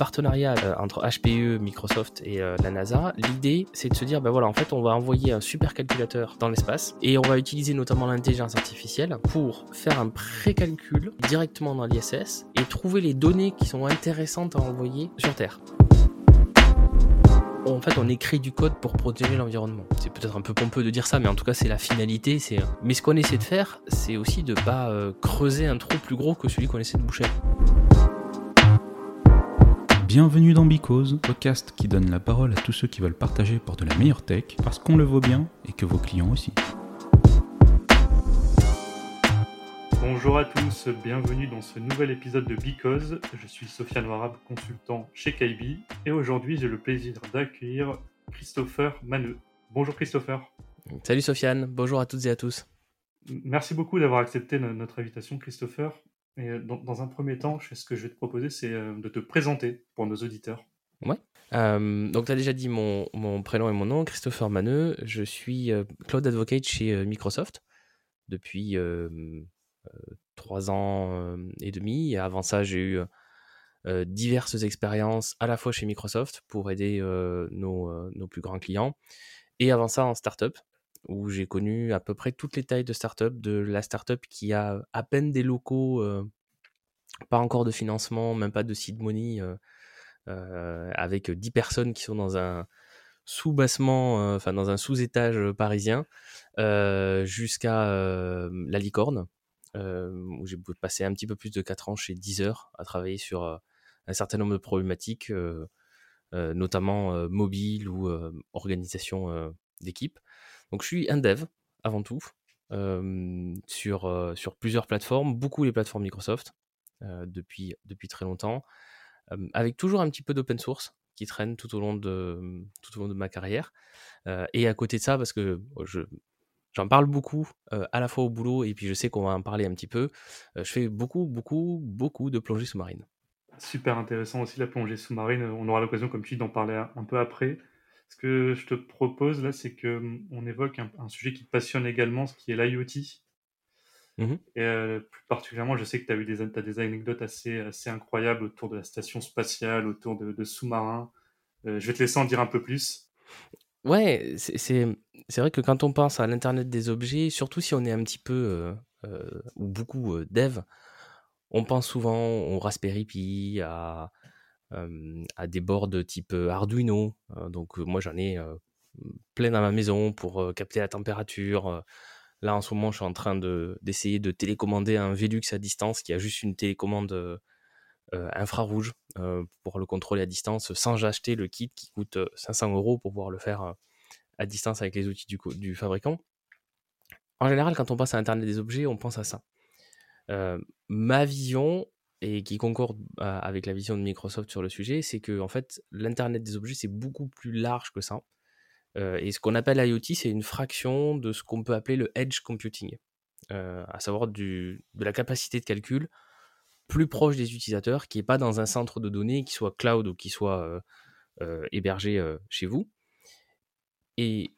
partenariat euh, entre HPE, Microsoft et euh, la NASA. L'idée, c'est de se dire, ben voilà, en fait, on va envoyer un supercalculateur dans l'espace et on va utiliser notamment l'intelligence artificielle pour faire un précalcul directement dans l'ISS et trouver les données qui sont intéressantes à envoyer sur Terre en fait, on écrit du code pour protéger l'environnement. C'est peut-être un peu pompeux de dire ça, mais en tout cas, c'est la finalité. C'est... Mais ce qu'on essaie de faire, c'est aussi de pas euh, creuser un trou plus gros que celui qu'on essaie de boucher. Bienvenue dans Because, podcast qui donne la parole à tous ceux qui veulent partager pour de la meilleure tech, parce qu'on le vaut bien et que vos clients aussi. Bonjour à tous, bienvenue dans ce nouvel épisode de Because. Je suis Sofiane Warab, consultant chez Kaibi, et aujourd'hui j'ai le plaisir d'accueillir Christopher Maneux. Bonjour Christopher. Salut Sofiane, bonjour à toutes et à tous. Merci beaucoup d'avoir accepté notre invitation Christopher. Dans, un premier temps, ce que je vais te proposer, c'est de te présenter pour nos auditeurs. Ouais. Donc, tu as déjà dit mon, prénom et mon nom, Christopher Maneux. Je suis Cloud Advocate chez Microsoft depuis trois ans et demi. Avant ça, j'ai eu diverses expériences à la fois chez Microsoft pour aider nos, nos, plus grands clients. Et avant ça, en startup, où j'ai connu à peu près toutes les tailles de startup, de la startup qui a à peine des locaux, pas encore de financement, même pas de seed money, avec 10 personnes qui sont dans un sous-bassement, enfin dans un sous-étage parisien, jusqu'à la licorne, euh, où j'ai passé un petit peu plus de 4 ans chez Deezer à travailler sur euh, un certain nombre de problématiques, euh, notamment mobile ou organisation d'équipe. Donc je suis un dev avant tout. sur, sur plusieurs plateformes, beaucoup les plateformes Microsoft depuis, depuis très longtemps, avec toujours un petit peu d'open source qui traîne tout au long de, tout au long de ma carrière. et à côté de ça, parce que je, J'en parle beaucoup, à la fois au boulot, et puis je sais qu'on va en parler un petit peu. je fais beaucoup, beaucoup, beaucoup de plongées sous-marines. Super intéressant aussi la plongée sous-marine. On aura l'occasion, comme tu dis, d'en parler un peu après. Ce que je te propose là, c'est qu'on mmh, évoque un, sujet qui te passionne également, ce qui est l'IoT. Mmh et plus particulièrement, je sais que tu as eu des, as des anecdotes assez, assez incroyables autour de la station spatiale, autour de, de sous-marins. je vais te laisser en dire un peu plus. Ouais, c'est vrai que quand on pense à l'internet des objets, surtout si on est un petit peu, euh, euh, ou beaucoup, euh, dev, on pense souvent au Raspberry Pi, à, à des boards type, Arduino. donc, moi j'en ai, plein dans ma maison pour, capter la température. là en ce moment, je suis en train d'essayer de télécommander un Velux à distance qui a juste une télécommande, euh, infrarouge euh, pour le contrôler à distance sans acheter le kit qui coûte 500 euh, euros pour pouvoir le faire à distance avec les outils du, fabricant. En général, quand on passe à Internet des objets, on pense à ça. ma vision, et qui concorde avec la vision de Microsoft sur le sujet, c'est que en fait, l'Internet des objets, c'est beaucoup plus large que ça. et ce qu'on appelle IoT, c'est une fraction de ce qu'on peut appeler le edge computing, à savoir de la capacité de calcul plus proche des utilisateurs, qui n'est pas dans un centre de données, qui soit cloud ou qui soit euh, euh, hébergé euh, chez vous. Et,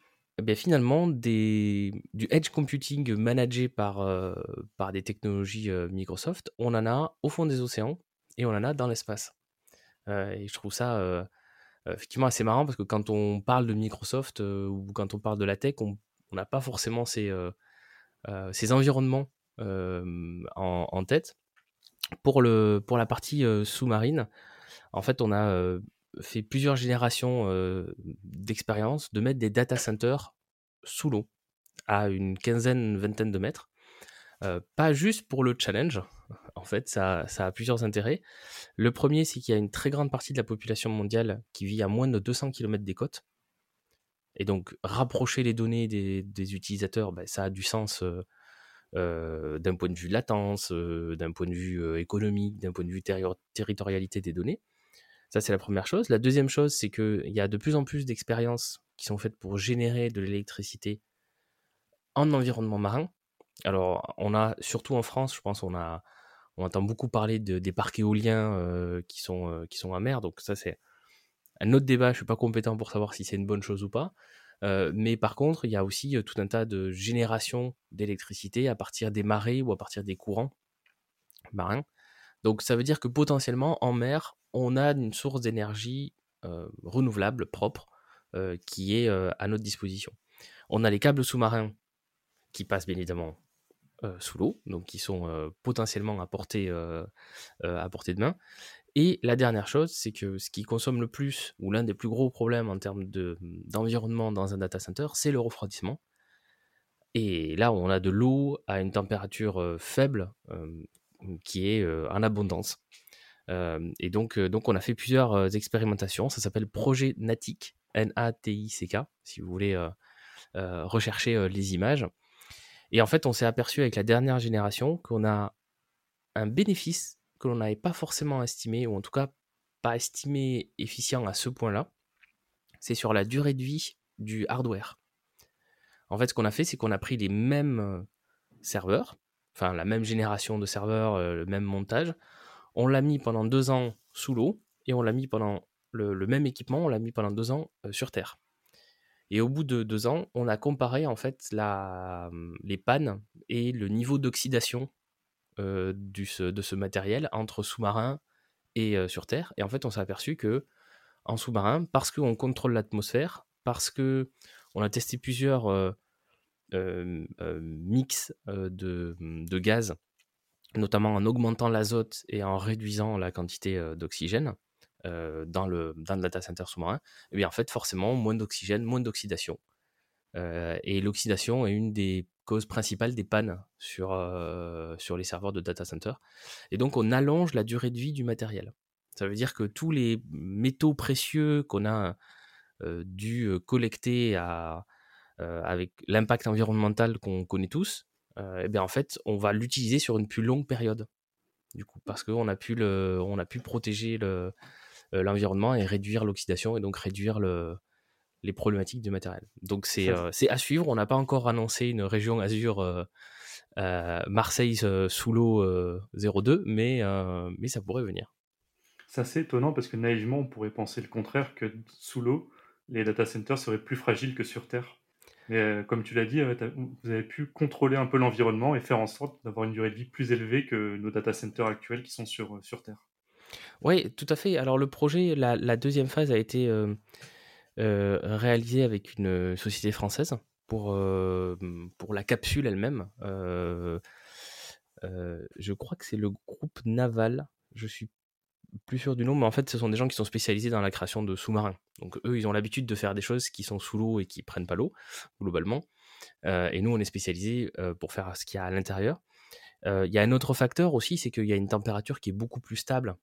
eh finalement, des, du edge computing managé par, par des technologies Microsoft, on en a au fond des océans et on en a dans l'espace. et je trouve ça effectivement assez marrant parce que quand on parle de Microsoft ou quand on parle de la tech, on n'a pas forcément ces, environnements en, tête. Pour la partie sous-marine, en fait, on a fait plusieurs générations d'expérience de mettre des data centers sous l'eau, à une quinzaine, vingtaine de mètres. pas juste pour le challenge, en fait, ça, a plusieurs intérêts. Le premier, c'est qu'il y a une très grande partie de la population mondiale qui vit à moins de 200 km des côtes. Et donc, rapprocher les données des, utilisateurs, ben, ça a du sens d'un point de vue latence, d'un point de vue économique, d'un point de vue territorialité des données. Ça, c'est la première chose. La deuxième chose, c'est qu'il y a de plus en plus d'expériences qui sont faites pour générer de l'électricité en environnement marin. Alors, on a, surtout en France, je pense, on, entend beaucoup parler de, des parcs éoliens qui, sont, qui sont à mer. Donc, ça, c'est un autre débat. Je ne suis pas compétent pour savoir si c'est une bonne chose ou pas. Euh, mais par contre, il y a aussi tout un tas de générations d'électricité à partir des marées ou à partir des courants marins. Donc ça veut dire que potentiellement en mer, on a une source d'énergie renouvelable, propre, qui est à notre disposition. On a les câbles sous-marins qui passent bien évidemment sous l'eau, donc qui sont potentiellement à portée, à portée de main. Et la dernière chose, c'est que ce qui consomme le plus, ou l'un des plus gros problèmes en termes d'environnement dans un data center, c'est le refroidissement. Et là, on a de l'eau à une température faible qui est en abondance. et donc, donc, on a fait plusieurs expérimentations. Ça s'appelle Projet Natic, N-A-T-I-C-K, si vous voulez rechercher les images. Et en fait, on s'est aperçu avec la dernière génération qu'on a un bénéfice que l'on n'avait pas forcément estimé, ou en tout cas pas estimé efficient à ce point-là. C'est sur la durée de vie du hardware. En fait, ce qu'on a fait, c'est qu'on a pris les mêmes serveurs, enfin la même génération de serveurs, euh, le même montage. On l'a mis pendant deux ans sous l'eau et on l'a mis pendant le, même équipement, on l'a mis pendant deux ans euh, sur Terre. Et au bout de deux ans, on a comparé en fait la, les pannes et le niveau d'oxydation de ce matériel entre sous-marin et sur Terre. Et en fait, on s'est aperçu que en sous-marin, parce qu'on contrôle l'atmosphère, parce que on a testé plusieurs mix de, de, gaz, notamment en augmentant l'azote et en réduisant la quantité d'oxygène dans, le, dans le data center sous-marin, eh bien en fait forcément moins d'oxygène, moins d'oxydation. et l'oxydation est une des causes principales des pannes sur, sur les serveurs de data center. Et donc on allonge la durée de vie du matériel. Ça veut dire que tous les métaux précieux qu'on a dû collecter à, avec l'impact environnemental qu'on connaît tous, et eh bien en fait, on va l'utiliser sur une plus longue période. Du coup, parce qu'on a pu le, on a pu protéger le, l'environnement et réduire l'oxydation et donc réduire le, les problématiques du matériel. Donc c'est à suivre. On n'a pas encore annoncé une région Azure Marseille sous l'eau 02, mais, mais ça pourrait venir. C'est assez étonnant parce que naïvement, on pourrait penser le contraire, que sous l'eau, les data centers seraient plus fragiles que sur Terre. Mais euh, comme tu l'as dit, euh, vous avez pu contrôler un peu l'environnement et faire en sorte d'avoir une durée de vie plus élevée que nos data centers actuels qui sont sur, euh, sur Terre. Oui, tout à fait. Alors le projet, la, deuxième phase a été réalisée avec une société française pour, pour la capsule elle-même. je crois que c'est le groupe Naval. Je suis plus sûr du nom, mais en fait, ce sont des gens qui sont spécialisés dans la création de sous-marins. Donc, eux, ils ont l'habitude de faire des choses qui sont sous l'eau et qui prennent pas l'eau, globalement. Euh, et nous, on est spécialisés euh, pour faire ce qu'il y a à l'intérieur. Euh, il y a un autre facteur aussi, c'est qu'il y a une température qui est beaucoup plus stable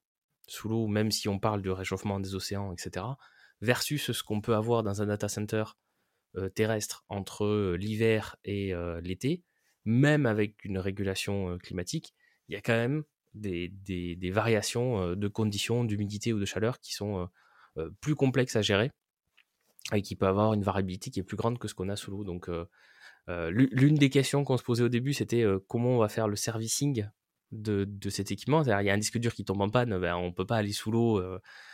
sous l'eau, même si on parle du réchauffement des océans, etc., versus ce qu'on peut avoir dans un data center terrestre entre l'hiver et l'été, même avec une régulation climatique, il y a quand même des, variations de conditions d'humidité ou de chaleur qui sont plus complexes à gérer et qui peuvent avoir une variabilité qui est plus grande que ce qu'on a sous l'eau. Donc, l'une des questions qu'on se posait au début, c'était comment on va faire le servicing de, cet équipement? Il y a un disque dur qui tombe en panne, ben, on ne peut pas aller sous l'eau,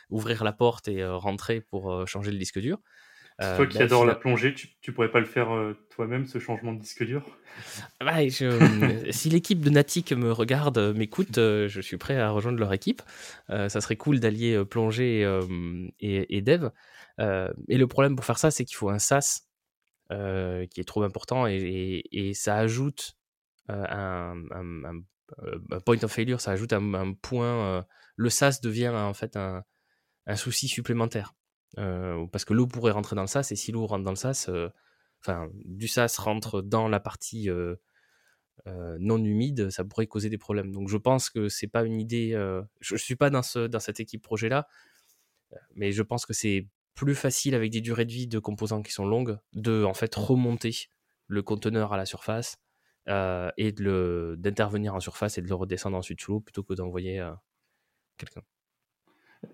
ouvrir la porte et rentrer pour changer le disque dur. Euh, Toi qui adore adores la plongée, tu, tu, pourrais pas le faire euh, toi-même, ce changement de disque dur? Bah, je, Si l'équipe de Natic me regarde, euh, m'écoute, je suis prêt à rejoindre leur équipe. ça serait cool d'allier plongée et, et, dev. et le problème pour faire ça, c'est qu'il faut un SAS qui est trop important et, et ça ajoute un, un, point of failure, ça ajoute un, point. le SAS devient en fait un, souci supplémentaire. Euh, parce que l'eau pourrait rentrer dans le sas, et si l'eau rentre dans le sas, euh, enfin, du sas rentre dans la partie euh, non humide, ça pourrait causer des problèmes. Donc je pense que c'est pas une idée. je, ne suis pas dans, ce, dans cette équipe projet là, mais je pense que c'est plus facile avec des durées de vie de composants qui sont longues de en fait remonter le conteneur à la surface et d'intervenir en surface et de le redescendre ensuite sous l'eau plutôt que d'envoyer quelqu'un.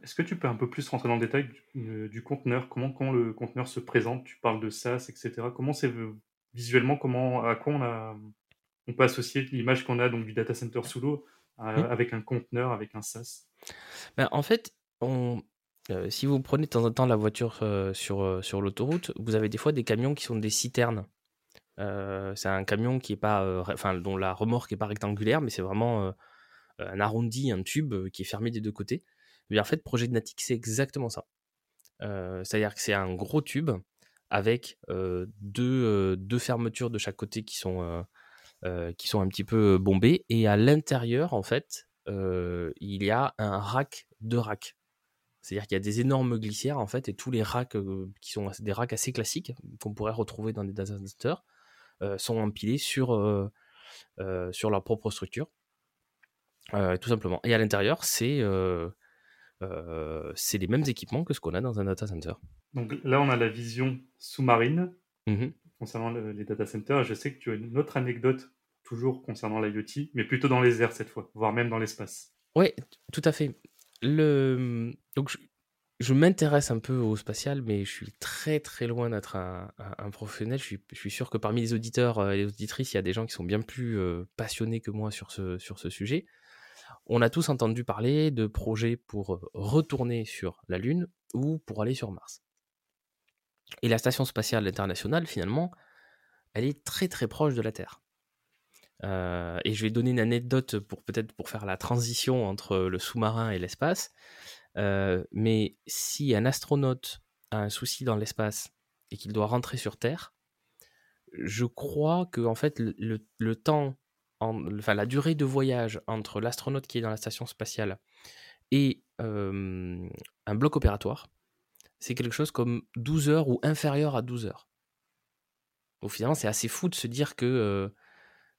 Est-ce que tu peux un peu plus rentrer dans le détail du, conteneur? Comment, comment le conteneur se présente? Tu parles de SaaS, etc. Comment c'est visuellement, comment, à quoi on, a, on peut associer l'image qu'on a donc, du data center sous l'eau mmh. avec un conteneur, avec un SaaS ben, En fait, on, euh, si vous prenez de temps en temps la voiture euh, sur, euh, sur l'autoroute, vous avez des fois des camions qui sont des citernes. c'est un camion qui est pas, enfin, dont la remorque n'est pas rectangulaire, mais c'est vraiment un arrondi, un tube qui est fermé des deux côtés. En fait, projet Natic, c'est exactement ça. C'est-à-dire que c'est un gros tube avec deux, deux, fermetures de chaque côté qui sont, qui sont un petit peu bombées. Et à l'intérieur, en fait, il y a un rack de racks. C'est-à-dire qu'il y a des énormes glissières, en fait, et tous les racks qui sont des racks assez classiques qu'on pourrait retrouver dans des data sont empilés sur, sur leur propre structure. tout simplement. Et à l'intérieur, c'est c'est les mêmes équipements que ce qu'on a dans un data center. Donc là, on a la vision sous-marine mmh concernant les data centers. Je sais que tu as une autre anecdote toujours concernant l'IoT, mais plutôt dans les airs cette fois, voire même dans l'espace. Oui, tout à fait. Le... Donc, je, m'intéresse un peu au spatial, mais je suis très très loin d'être un, professionnel. Je suis, je suis, sûr que parmi les auditeurs et les auditrices, il y a des gens qui sont bien plus passionnés que moi sur ce, sur ce sujet. On a tous entendu parler de projets pour retourner sur la Lune ou pour aller sur Mars. Et la station spatiale internationale, finalement, elle est très très proche de la Terre. Euh, et je vais donner une anecdote pour peut-être faire la transition entre le sous-marin et l'espace. Euh, mais si un astronaute a un souci dans l'espace et qu'il doit rentrer sur Terre, je crois que en fait le, temps, enfin la durée de voyage entre l'astronaute qui est dans la station spatiale et euh, un bloc opératoire, c'est quelque chose comme 12 heures ou inférieur à 12 heures. Donc finalement, c'est assez fou de se dire que euh,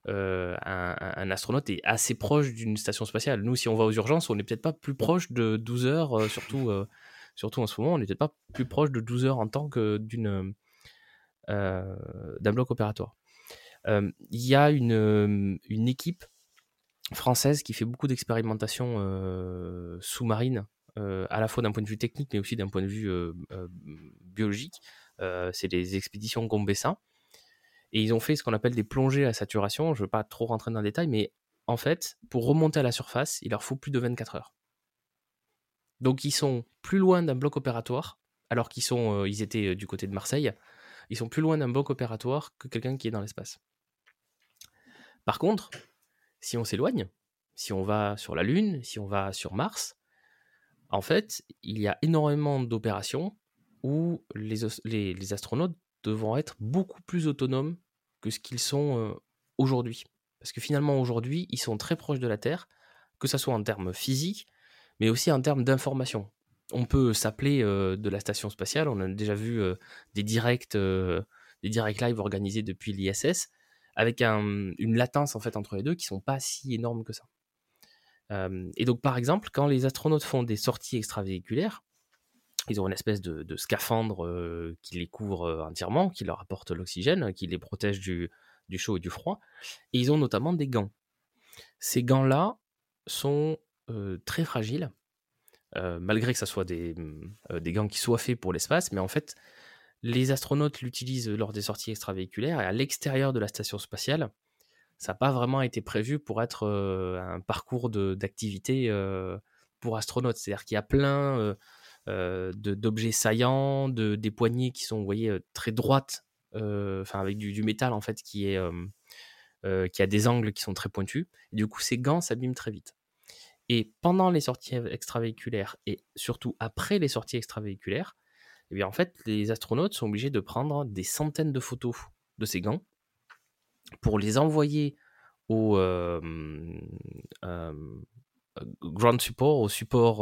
euh, un, astronaute est assez proche d'une station spatiale. Nous, si on va aux urgences, on n'est peut-être pas plus proche de 12 heures, surtout, surtout en ce moment, on n'est peut-être pas plus proche de 12 heures en tant que d'un bloc opératoire. Il y a une, une, équipe française qui fait beaucoup d'expérimentations sous-marines à la fois d'un point de vue technique, mais aussi d'un point de vue biologique. c'est les expéditions Gombessa. Et ils ont fait ce qu'on appelle des plongées à saturation. Je ne veux pas trop rentrer dans le détail, mais en fait, pour remonter à la surface, il leur faut plus de 24 heures. Donc ils sont plus loin d'un bloc opératoire, alors qu'ils sont, ils étaient du côté de Marseille. Ils sont plus loin d'un bloc opératoire que quelqu'un qui est dans l'espace. Par contre, si on s'éloigne, si on va sur la Lune, si on va sur Mars, en fait, il y a énormément d'opérations où les, astronautes devront être beaucoup plus autonomes que ce qu'ils sont euh, aujourd'hui. Parce que finalement, aujourd'hui, ils sont très proches de la Terre, que ce soit en termes physiques, mais aussi en termes d'information. On peut s'appeler euh, de la station spatiale, on a déjà vu euh, des directs, des directs live organisés depuis l'ISS, avec une latence en fait entre les deux qui sont pas si énormes que ça et donc, par exemple, quand les astronautes font des sorties extravéhiculaires, ils ont une espèce de, scaphandre qui les couvre entièrement, qui leur apporte l'oxygène, qui les protège du, chaud et du froid. Et ils ont notamment des gants. Ces gants-là sont très fragiles, malgré que ce soit mmh, des gants qui soient faits pour l'espace, mais en fait, les astronautes l'utilisent lors des sorties extravéhiculaires et à l'extérieur de la station spatiale ça n'a pas vraiment été prévu pour être un parcours d'activité pour astronautes. C'est-à-dire qu'il y a plein d'objets saillants, de, des poignées qui sont, vous voyez, très droites, enfin avec du, métal en fait qui est qui a des angles qui sont très pointus. Et du coup, ces gants s'abîment très vite. Et pendant les sorties extravéhiculaires et surtout après les sorties extravéhiculaires, eh bien en fait, les astronautes sont obligés de prendre des centaines de photos de ces gants pour les envoyer au ground support, au support,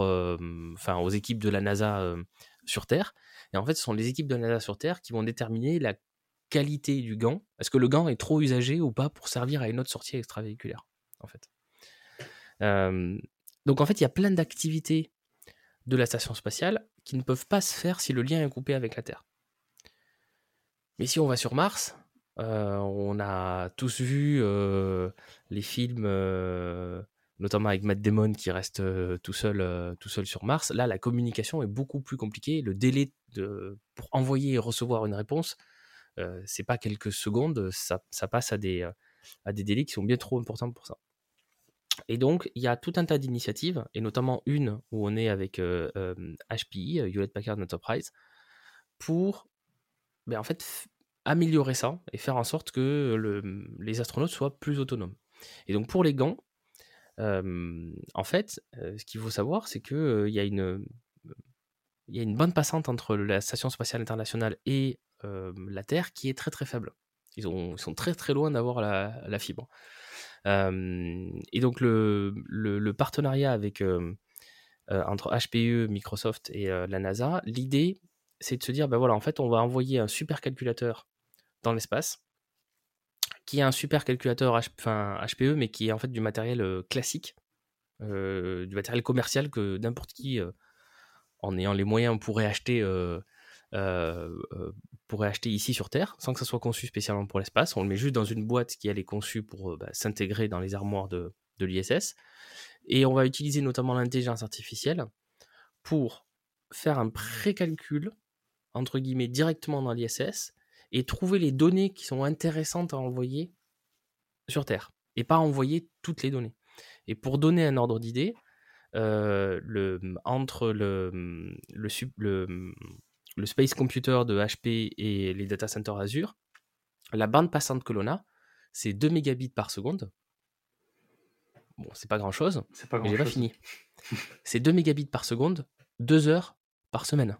enfin aux équipes de la NASA sur Terre. Et en fait, ce sont les équipes de la NASA sur Terre qui vont déterminer la qualité du gant. Est-ce que le gant est trop usagé ou pas pour servir à une autre sortie extravéhiculaire, en fait? donc en fait, il y a plein d'activités de la station spatiale qui ne peuvent pas se faire si le lien est coupé avec la Terre. Mais si on va sur Mars, euh, on a tous vu euh, les films, euh, notamment avec Matt Damon qui reste tout, seul, tout seul sur Mars. Là, la communication est beaucoup plus compliquée. Le délai de, pour envoyer et recevoir une réponse, c'est pas quelques secondes, ça, passe à des, à des délais qui sont bien trop importants pour ça. Et donc, il y a tout un tas d'initiatives, et notamment une où on est avec HPI, Hewlett Packard Enterprise, pour ben, en fait, améliorer ça et faire en sorte que le, les astronautes soient plus autonomes. Et donc pour les gants, en fait, ce qu'il faut savoir, c'est qu'il il y a une il bonne passante entre la station spatiale internationale et la Terre qui est très très faible. Ils, ont, sont très très loin d'avoir la, fibre. Et donc le, partenariat avec entre HPE, Microsoft et la NASA, l'idée c'est de se dire ben voilà en fait on va envoyer un supercalculateur dans l'espace qui est un supercalculateur enfin, HPE mais qui est en fait du matériel classique, du matériel commercial que n'importe qui en ayant les moyens, pourrait acheter, euh, euh, euh, pourrait acheter ici sur Terre, sans que ça soit conçu spécialement pour l'espace. On le met juste dans une boîte qui elle est conçue pour bah, s'intégrer dans les armoires de, l'ISS. Et on va utiliser notamment l'intelligence artificielle pour faire un précalcul, entre guillemets, directement dans l'ISS et trouver les données qui sont intéressantes à envoyer sur Terre et pas envoyer toutes les données. Et pour donner un ordre d'idée, euh, entre le, le, le, Space Computer de HP et les data centers Azure, la bande passante que l'on a, c'est 2 mégabits par seconde. Bon, c'est pas grand chose, pas mais j'ai pas fini. c'est 2 mégabits par seconde, 2 heures par semaine.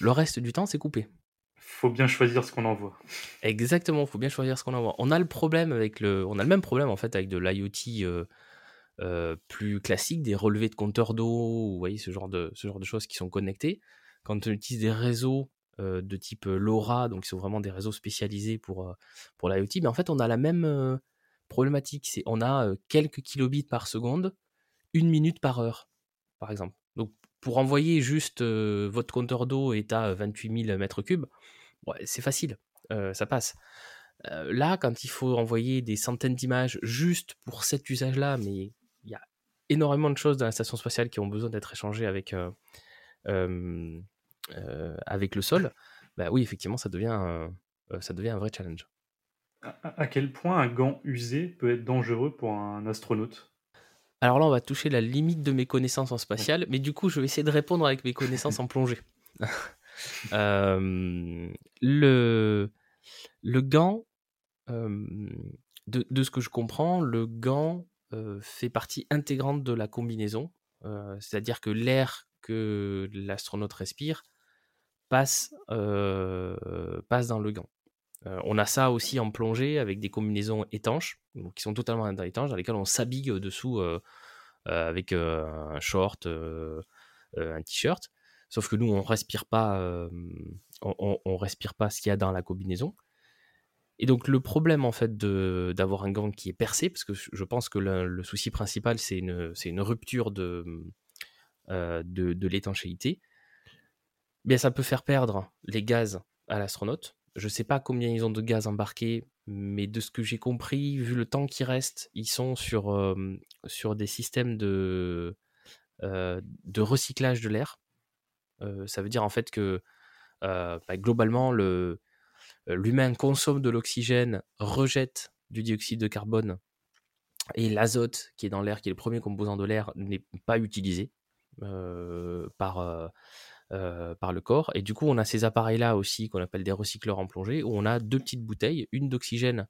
Le reste du temps, c'est coupé. Faut bien choisir ce qu'on envoie. Exactement, faut bien choisir ce qu'on envoie. On a le problème avec le, on a le même problème en fait avec de l'IoT euh, euh, plus classiques, des relevés de compteurs d'eau, vous voyez, ce genre de, ce genre de choses qui sont connectées. Quand on utilise des réseaux de type LoRa, donc qui sont vraiment des réseaux spécialisés pour, pour l'IoT, mais en fait, on a la même problématique. C'est on a quelques kilobits par seconde, une minute par heure, par exemple. Donc, pour envoyer juste votre compteur d'eau est à 28 000 mètres cubes, c'est facile, ça passe. là, quand il faut envoyer des centaines d'images juste pour cet usage-là, mais il y a énormément de choses dans la station spatiale qui ont besoin d'être échangées avec, avec le sol, bah oui, effectivement, ça devient, ça devient un vrai challenge. À, quel point un gant usé peut être dangereux pour un astronaute? Alors là, on va toucher la limite de mes connaissances en spatial, mais du coup, je vais essayer de répondre avec mes connaissances en plongée. le, le gant, de, de, ce que je comprends, le gant fait partie intégrante de la combinaison, c'est-à-dire que l'air que l'astronaute respire passe, passe dans le gant. on a ça aussi en plongée avec des combinaisons étanches, qui sont totalement étanches, dans lesquelles on s'habille dessous avec un short, un t-shirt. Sauf que nous, on respire pas, on, respire pas ce qu'il y a dans la combinaison. Et donc le problème en fait d'avoir un gant qui est percé, parce que je pense que le, souci principal c'est une, une, rupture de, de l'étanchéité, bien ça peut faire perdre les gaz à l'astronaute. Je ne sais pas combien ils ont de gaz embarqué, mais de ce que j'ai compris, vu le temps qui reste, ils sont sur, euh, sur des systèmes de, euh, de recyclage de l'air. ça veut dire en fait que bah, globalement le, euh, l'humain consomme de l'oxygène, rejette du dioxyde de carbone et l'azote qui est dans l'air, qui est le premier composant de l'air, n'est pas utilisé euh, par, euh, par le corps. Et du coup, on a ces appareils-là aussi qu'on appelle des recycleurs en plongée, où on a deux petites bouteilles, une d'oxygène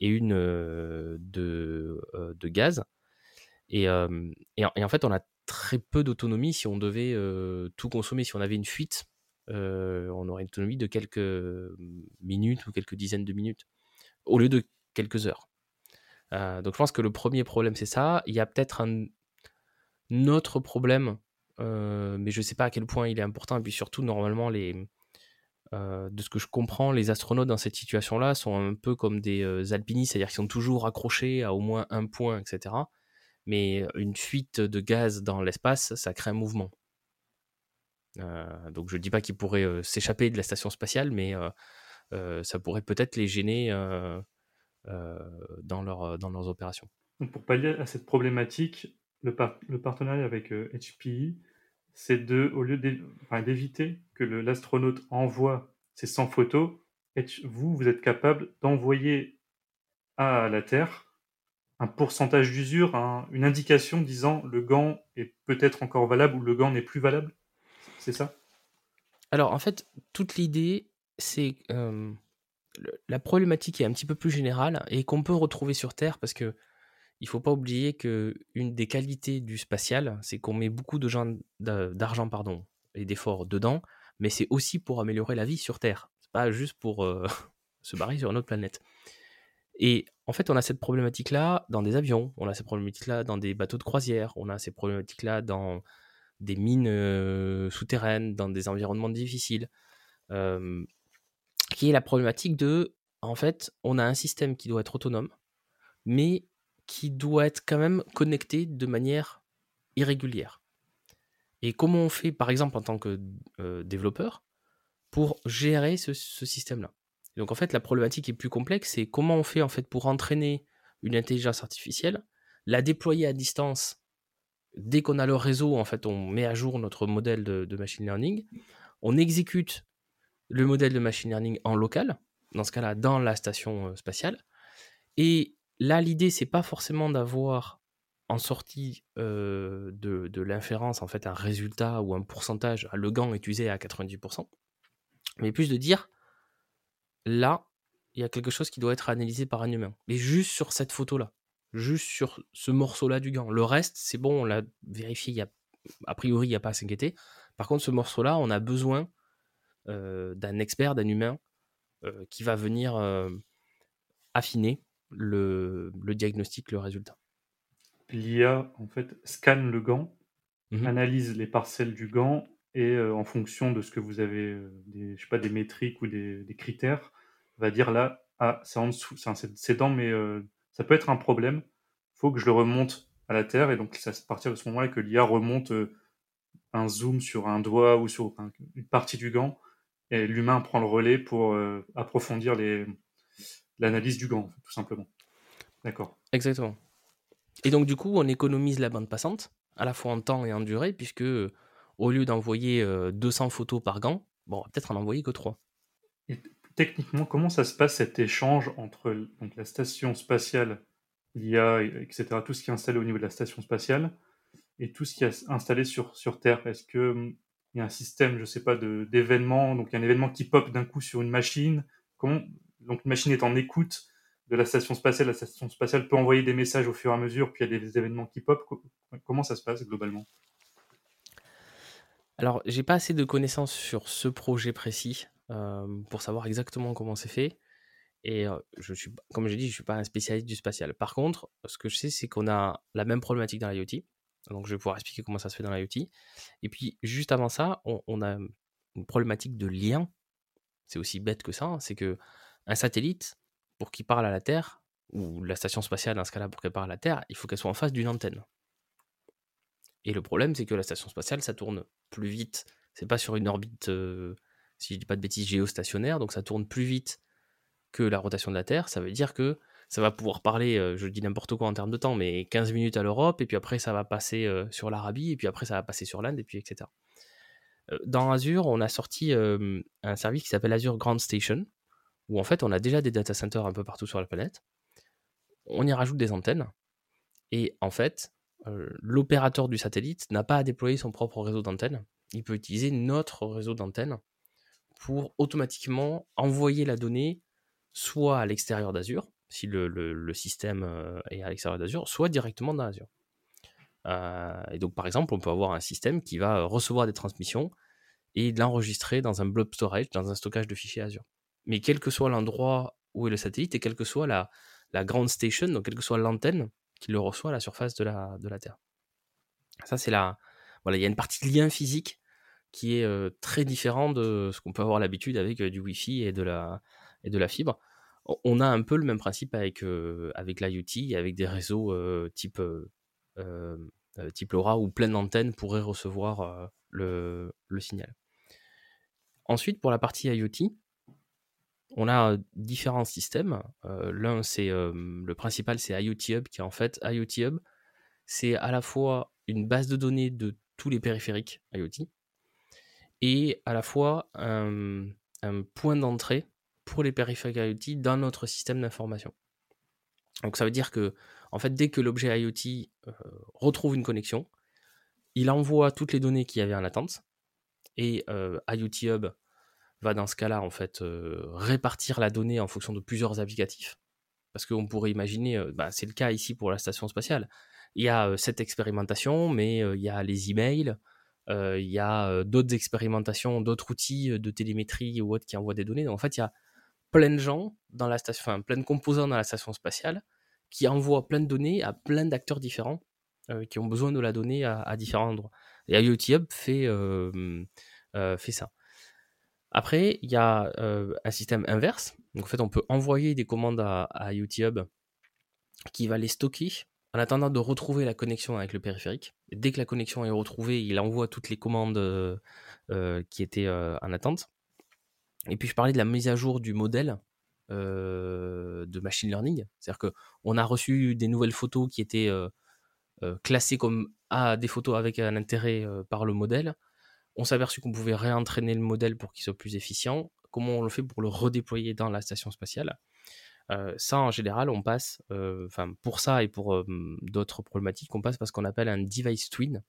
et une de, de, gaz. Et, et, en fait, on a très peu d'autonomie si on devait tout consommer, si on avait une fuite on aurait une autonomie de quelques minutes ou quelques dizaines de minutes, au lieu de quelques heures. donc je pense que le premier problème, c'est ça. Il y a peut-être un, autre problème, mais je ne sais pas à quel point il est important. Et puis surtout, normalement, les, de ce que je comprends, les astronautes dans cette situation-là sont un peu comme des alpinistes, c'est-à-dire qu'ils sont toujours accrochés à au moins un point, etc. Mais une fuite de gaz dans l'espace, ça crée un mouvement. Donc je ne dis pas qu'ils pourraient s'échapper de la station spatiale, mais ça pourrait peut-être les gêner dans leurs opérations. pour pallier à cette problématique, le, partenariat avec HPI, c'est de, au lieu d'éviter que l'astronaute envoie ses 100 photos, vous, vous êtes capable d'envoyer à la Terre un pourcentage d'usure, une indication disant le gant est peut-être encore valable ou le gant n'est plus valable. C'est ça? Alors en fait, toute l'idée, c'est la problématique est un petit peu plus générale et qu'on peut retrouver sur Terre parce que il faut pas oublier que une des qualités du spatial, c'est qu'on met beaucoup de gens d'argent pardon et d'efforts dedans, mais c'est aussi pour améliorer la vie sur Terre. C'est pas juste pour euh, se barrer sur une autre planète. Et en fait, on a cette problématique-là dans des avions, on a cette problématique-là dans des bateaux de croisière, on a ces problématiques-là dans des mines euh, souterraines, dans des environnements difficiles, euh, qui est la problématique de, en fait, on a un système qui doit être autonome, mais qui doit être quand même connecté de manière irrégulière. Et comment on fait, par exemple, en tant que euh, développeur, pour gérer ce, système-là? Donc, en fait, la problématique est plus complexe, c'est comment on fait, en fait, pour entraîner une intelligence artificielle, la déployer à distance. Dès qu'on a le réseau, en fait, on met à jour notre modèle de machine learning, on exécute le modèle de machine learning en local, dans ce cas-là, dans la station euh, spatiale, et Là, l'idée, c'est pas forcément d'avoir en sortie de, l'inférence en fait un résultat ou un pourcentage, le gant est usé à 90%, mais plus de dire là, il y a quelque chose qui doit être analysé par un humain. Mais juste sur cette photo-là, juste sur ce morceau-là du gant. Le reste, c'est bon, on l'a vérifié, y a, a priori, il n'y a pas à s'inquiéter. Par contre, ce morceau-là, on a besoin d'un expert, d'un humain, qui va venir affiner le, diagnostic, le résultat. L'IA, en fait, scanne le gant, mmh analyse les parcelles du gant et euh, en fonction de ce que vous avez, euh, des, je sais pas, des métriques ou des, critères, va dire là, ah, c'est en dessous, c'est dans mais euh, ça peut être un problème. Il faut que je le remonte à la Terre et donc c'est à partir de ce moment-là que l'IA remonte un zoom sur un doigt ou sur une partie du gant et l'humain prend le relais pour approfondir les, l'analyse du gant, tout simplement. D'accord. Exactement. Et donc, du coup, on économise la bande passante, à la fois en temps et en durée, puisque au lieu d'envoyer 200 euh, photos par gant, bon, peut-être en envoyer que 3. Et techniquement, comment ça se passe cet échange entre donc, la station spatiale, l'IA, etc., tout ce qui est installé au niveau de la station spatiale, et tout ce qui est installé sur, sur Terre? Est-ce qu'il hum, y a un système, je ne sais pas, d'événements, donc un événement qui pop d'un coup sur une machine? Comment, donc une machine est en écoute de la station spatiale, la station spatiale peut envoyer des messages au fur et à mesure, puis il y a des événements qui pop. Comment ça se passe globalement? Alors, j'ai pas assez de connaissances sur ce projet précis euh, pour savoir exactement comment c'est fait. Et euh, je suis, comme j'ai dit, je suis pas un spécialiste du spatial. Par contre, ce que je sais, c'est qu'on a la même problématique dans l'IoT. Donc, je vais pouvoir expliquer comment ça se fait dans l'IoT. Et puis, juste avant ça, on, on a une problématique de lien. C'est aussi bête que ça. Hein. C'est que un satellite, pour qu'il parle à la Terre, ou la station spatiale dans ce cas-là pour qu'elle parle à la Terre, il faut qu'elle soit en face d'une antenne. Et le problème, c'est que la station spatiale, ça tourne plus vite. C'est pas sur une orbite, euh, si je dis pas de bêtises, géostationnaire, donc ça tourne plus vite que la rotation de la Terre. Ça veut dire que ça va pouvoir parler, euh, je dis n'importe quoi en termes de temps, mais 15 minutes à l'Europe, et puis après ça va passer euh, sur l'Arabie, et puis après ça va passer sur l'Inde, et puis etc. Dans Azure, on a sorti un service qui s'appelle Azure Ground Station, où en fait on a déjà des data centers un peu partout sur la planète. On y rajoute des antennes. Et en fait, l'opérateur du satellite n'a pas à déployer son propre réseau d'antennes. Il peut utiliser notre réseau d'antennes pour automatiquement envoyer la donnée soit à l'extérieur d'Azure, si le, système est à l'extérieur d'Azure, soit directement dans Azure. Et donc, par exemple, on peut avoir un système qui va recevoir des transmissions et l'enregistrer dans un blob storage, dans un stockage de fichiers Azure mais quel que soit l'endroit où est le satellite et quelle que soit la, ground station, donc quelle que soit l'antenne qui le reçoit à la surface de la, Terre. Ça, c'est la. Voilà, il y a une partie de lien physique qui est euh, très différent de ce qu'on peut avoir l'habitude avec euh, du Wi-Fi et de la, et de la fibre. On a un peu le même principe avec, euh, avec l'IoT, avec des réseaux type, type LoRa où plein d'antennes pourraient recevoir le signal. Ensuite, pour la partie IoT, on a différents systèmes. L'un, c'est le principal, c'est IoT Hub, qui en fait IoT Hub. C'est à la fois une base de données de tous les périphériques IoT et à la fois un, point d'entrée pour les périphériques IoT dans notre système d'information. Donc ça veut dire que, en fait, dès que l'objet IoT retrouve une connexion, il envoie toutes les données qu'il y avait en attente et IoT Hub va dans ce cas-là en fait euh, répartir la donnée en fonction de plusieurs applicatifs. Parce qu'on pourrait imaginer, bah, c'est le cas ici pour la station spatiale. Il y a cette expérimentation, mais il y a les emails, il y a d'autres expérimentations, d'autres outils de télémétrie ou autres qui envoient des données. Donc, en fait, il y a plein de gens dans la station, enfin, plein de composants dans la station spatiale qui envoient plein de données à plein d'acteurs différents qui ont besoin de la donnée à, différents endroits. Et IoT Hub fait, fait ça. Après, il y a un système inverse. Donc, en fait, on peut envoyer des commandes à, à Hub qui va les stocker en attendant de retrouver la connexion avec le périphérique. dès que la connexion est retrouvée, il envoie toutes les commandes qui étaient en attente. Et puis, je parlais de la mise à jour du modèle de machine learning. C'est-à-dire qu'on a reçu des nouvelles photos qui étaient classées comme ah, des photos avec un intérêt par le modèle. On s'est aperçu qu'on pouvait réentraîner le modèle pour qu'il soit plus efficient. Comment on le fait pour le redéployer dans la station spatiale? Euh, ça, en général, on passe, euh, enfin, pour ça et pour d'autres problématiques, on passe par ce qu'on appelle un device twin.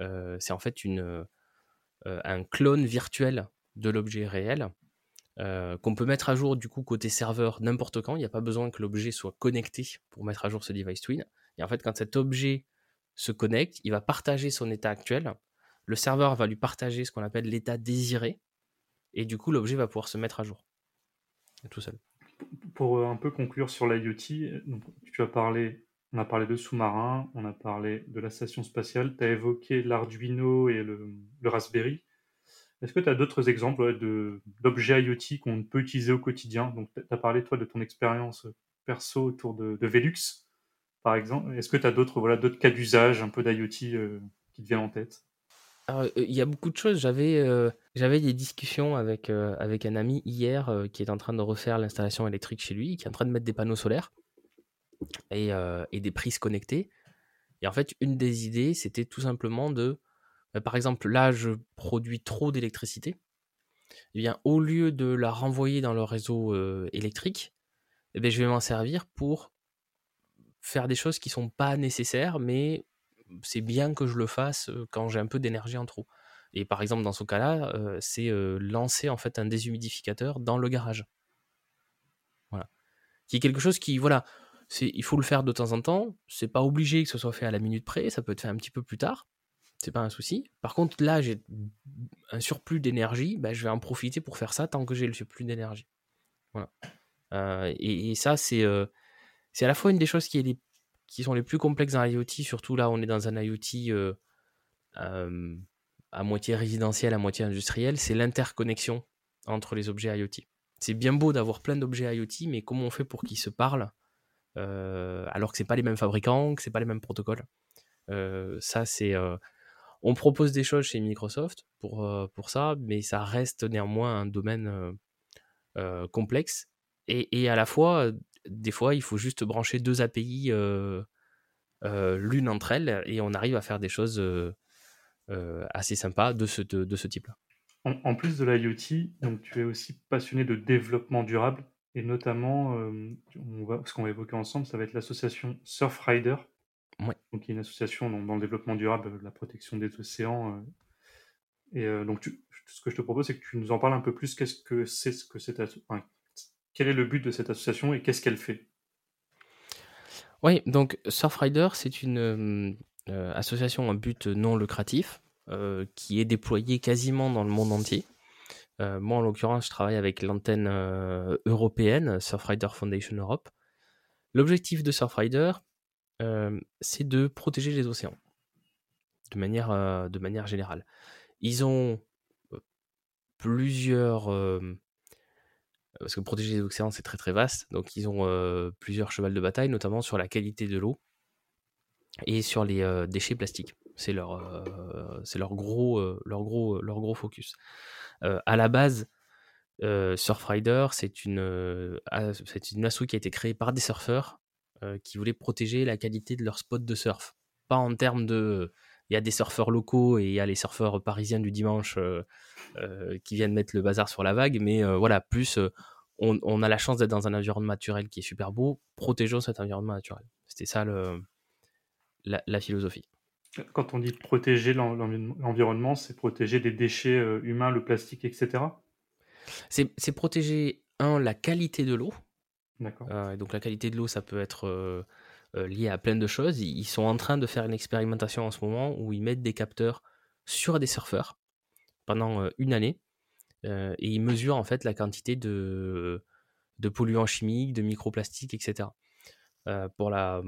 Euh, c'est en fait un clone virtuel de l'objet réel qu'on peut mettre à jour du coup côté serveur n'importe quand. Il n'y a pas besoin que l'objet soit connecté pour mettre à jour ce device twin. Et en fait, quand cet objet se connecte, il va partager son état actuel le serveur va lui partager ce qu'on appelle l'état désiré, et du coup l'objet va pouvoir se mettre à jour tout seul. Pour euh, un peu conclure sur l'IoT, tu as parlé, on a parlé de sous-marins, on a parlé de la station spatiale, tu as évoqué l'Arduino et le, Raspberry. Est-ce que tu as d'autres exemples d'objets IoT qu'on peut utiliser au quotidien? Donc, tu as parlé, toi, de ton expérience perso autour de, Velux, par exemple. Est-ce que tu as d'autres voilà, cas d'usage, un peu d'IoT euh, qui te viennent en tête? Il y a beaucoup de choses. J'avais j'avais des discussions avec, avec un ami hier qui est en train de refaire l'installation électrique chez lui, qui est en train de mettre des panneaux solaires et, et des prises connectées. Et en fait, une des idées, c'était tout simplement de, par exemple, là, je produis trop d'électricité. Eh bien, au lieu de la renvoyer dans le réseau électrique, eh bien, je vais m'en servir pour faire des choses qui sont pas nécessaires, mais c'est bien que je le fasse quand j'ai un peu d'énergie en trop. Et par exemple, dans ce cas-là, c'est lancer en fait un déshumidificateur dans le garage. Voilà. Qui est quelque chose qui, voilà, il faut le faire de temps en temps. C'est pas obligé que ce soit fait à la minute près. Ça peut être fait un petit peu plus tard. C'est pas un souci. Par contre, là, j'ai un surplus d'énergie. Ben, je vais en profiter pour faire ça tant que j'ai le surplus d'énergie. Voilà. et, ça, c'est, c'est à la fois une des choses qui est les qui sont les plus complexes dans l'IoT, surtout là on est dans un IoT euh, à moitié résidentiel, à moitié industriel, c'est l'interconnexion entre les objets IoT. C'est bien beau d'avoir plein d'objets IoT, mais comment on fait pour qu'ils se parlent euh, alors que c'est pas les mêmes fabricants, que c'est pas les mêmes protocoles? Euh, ça c'est, on propose des choses chez Microsoft pour pour ça, mais ça reste néanmoins un domaine complexe et, à la fois des fois, il faut juste brancher deux API euh, euh, l'une entre elles et on arrive à faire des choses euh, assez sympas de ce, de, ce type-là. En, plus de l'IoT, donc tu es aussi passionné de développement durable et notamment, on va, ce qu'on va évoquer ensemble, ça va être l'association Surfrider, ouais. donc qui est une association dans, le développement durable, la protection des océans. et donc, ce que je te propose, c'est que tu nous en parles un peu plus. Qu'est-ce que c'est ce que c'est quel est le but de cette association et qu'est-ce qu'elle fait? Oui, donc Surfrider, c'est une euh, euh, association à but non lucratif euh, qui est déployée quasiment dans le monde entier. moi, en l'occurrence, je travaille avec l'antenne européenne, Surfrider Foundation Europe. L'objectif de Surfrider, c'est de protéger les océans de manière, de manière générale. Ils ont plusieurs parce que protéger les océans, c'est très très vaste. Donc ils ont plusieurs chevals de bataille, notamment sur la qualité de l'eau et sur les déchets plastiques. C'est leur, leur, gros, leur, gros, leur gros focus. à la base, Surfrider, c'est une, c'est une qui a été créée par des surfeurs qui voulaient protéger la qualité de leur spot de surf. Pas en termes de il y a des surfeurs locaux et il y a les surfeurs parisiens du dimanche euh, euh, qui viennent mettre le bazar sur la vague, mais euh, voilà, plus on, a la chance d'être dans un environnement naturel qui est super beau, protégeons cet environnement naturel. C'était ça le, la, philosophie. Quand on dit protéger l'environnement, c'est protéger des déchets humains, le plastique, etc. C'est protéger, un, la qualité de l'eau, D'accord. donc la qualité de l'eau, ça peut être lié à plein de choses. Ils sont en train de faire une expérimentation en ce moment où ils mettent des capteurs sur des surfeurs pendant une année et ils mesurent en fait la quantité de, de polluants chimiques, de microplastiques, etc. pour la,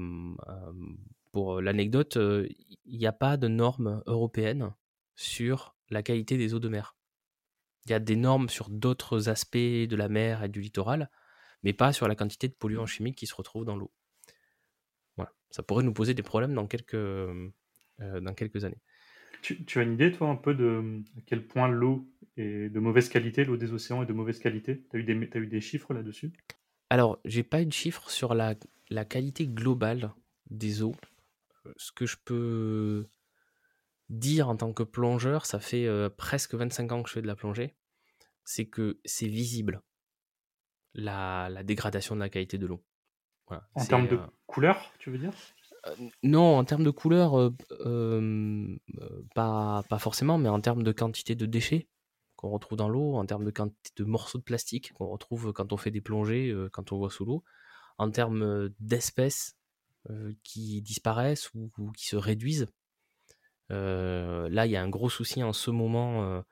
pour l'anecdote, il n'y a pas de normes européennes sur la qualité des eaux de mer. Il y a des normes sur d'autres aspects de la mer et du littoral, mais pas sur la quantité de polluants chimiques qui se retrouvent dans l'eau. Ça pourrait nous poser des problèmes dans quelques, dans quelques années. Tu, tu, as une idée, toi, un peu de à quel point l'eau est de mauvaise qualité, l'eau des océans est de mauvaise qualité? Tu as, as, eu des chiffres là-dessus? Alors, j'ai pas eu de chiffres sur la, la, qualité globale des eaux. Ce que je peux dire en tant que plongeur, ça fait euh, presque 25 ans que je fais de la plongée, c'est que c'est visible la, la, dégradation de la qualité de l'eau. Voilà, en termes de euh, couleur, tu veux dire? Non, en termes de couleur, pas, pas forcément, mais en termes de quantité de déchets qu'on retrouve dans l'eau, en termes de quantité de morceaux de plastique qu'on retrouve quand on fait des plongées, quand on voit sous l'eau, en termes d'espèces qui disparaissent ou, qui se réduisent. là, il y a un gros souci en ce moment,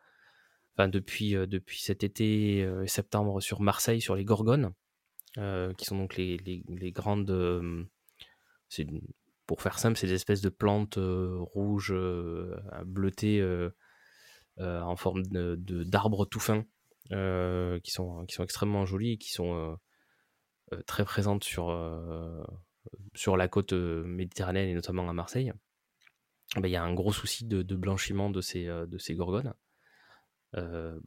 enfin depuis, depuis cet été septembre sur Marseille, sur les gorgones, qui sont donc les, les, grandes c'est pour faire simple, c'est des espèces de plantes euh, rouges, euh, bleutées, euh, en forme de, d'arbres tout fins, qui, sont, qui sont extrêmement jolies et qui sont très présentes sur, sur la côte méditerranéenne et notamment à Marseille. Eh ben, il y a un gros souci de, blanchiment de ces, de ces gorgones,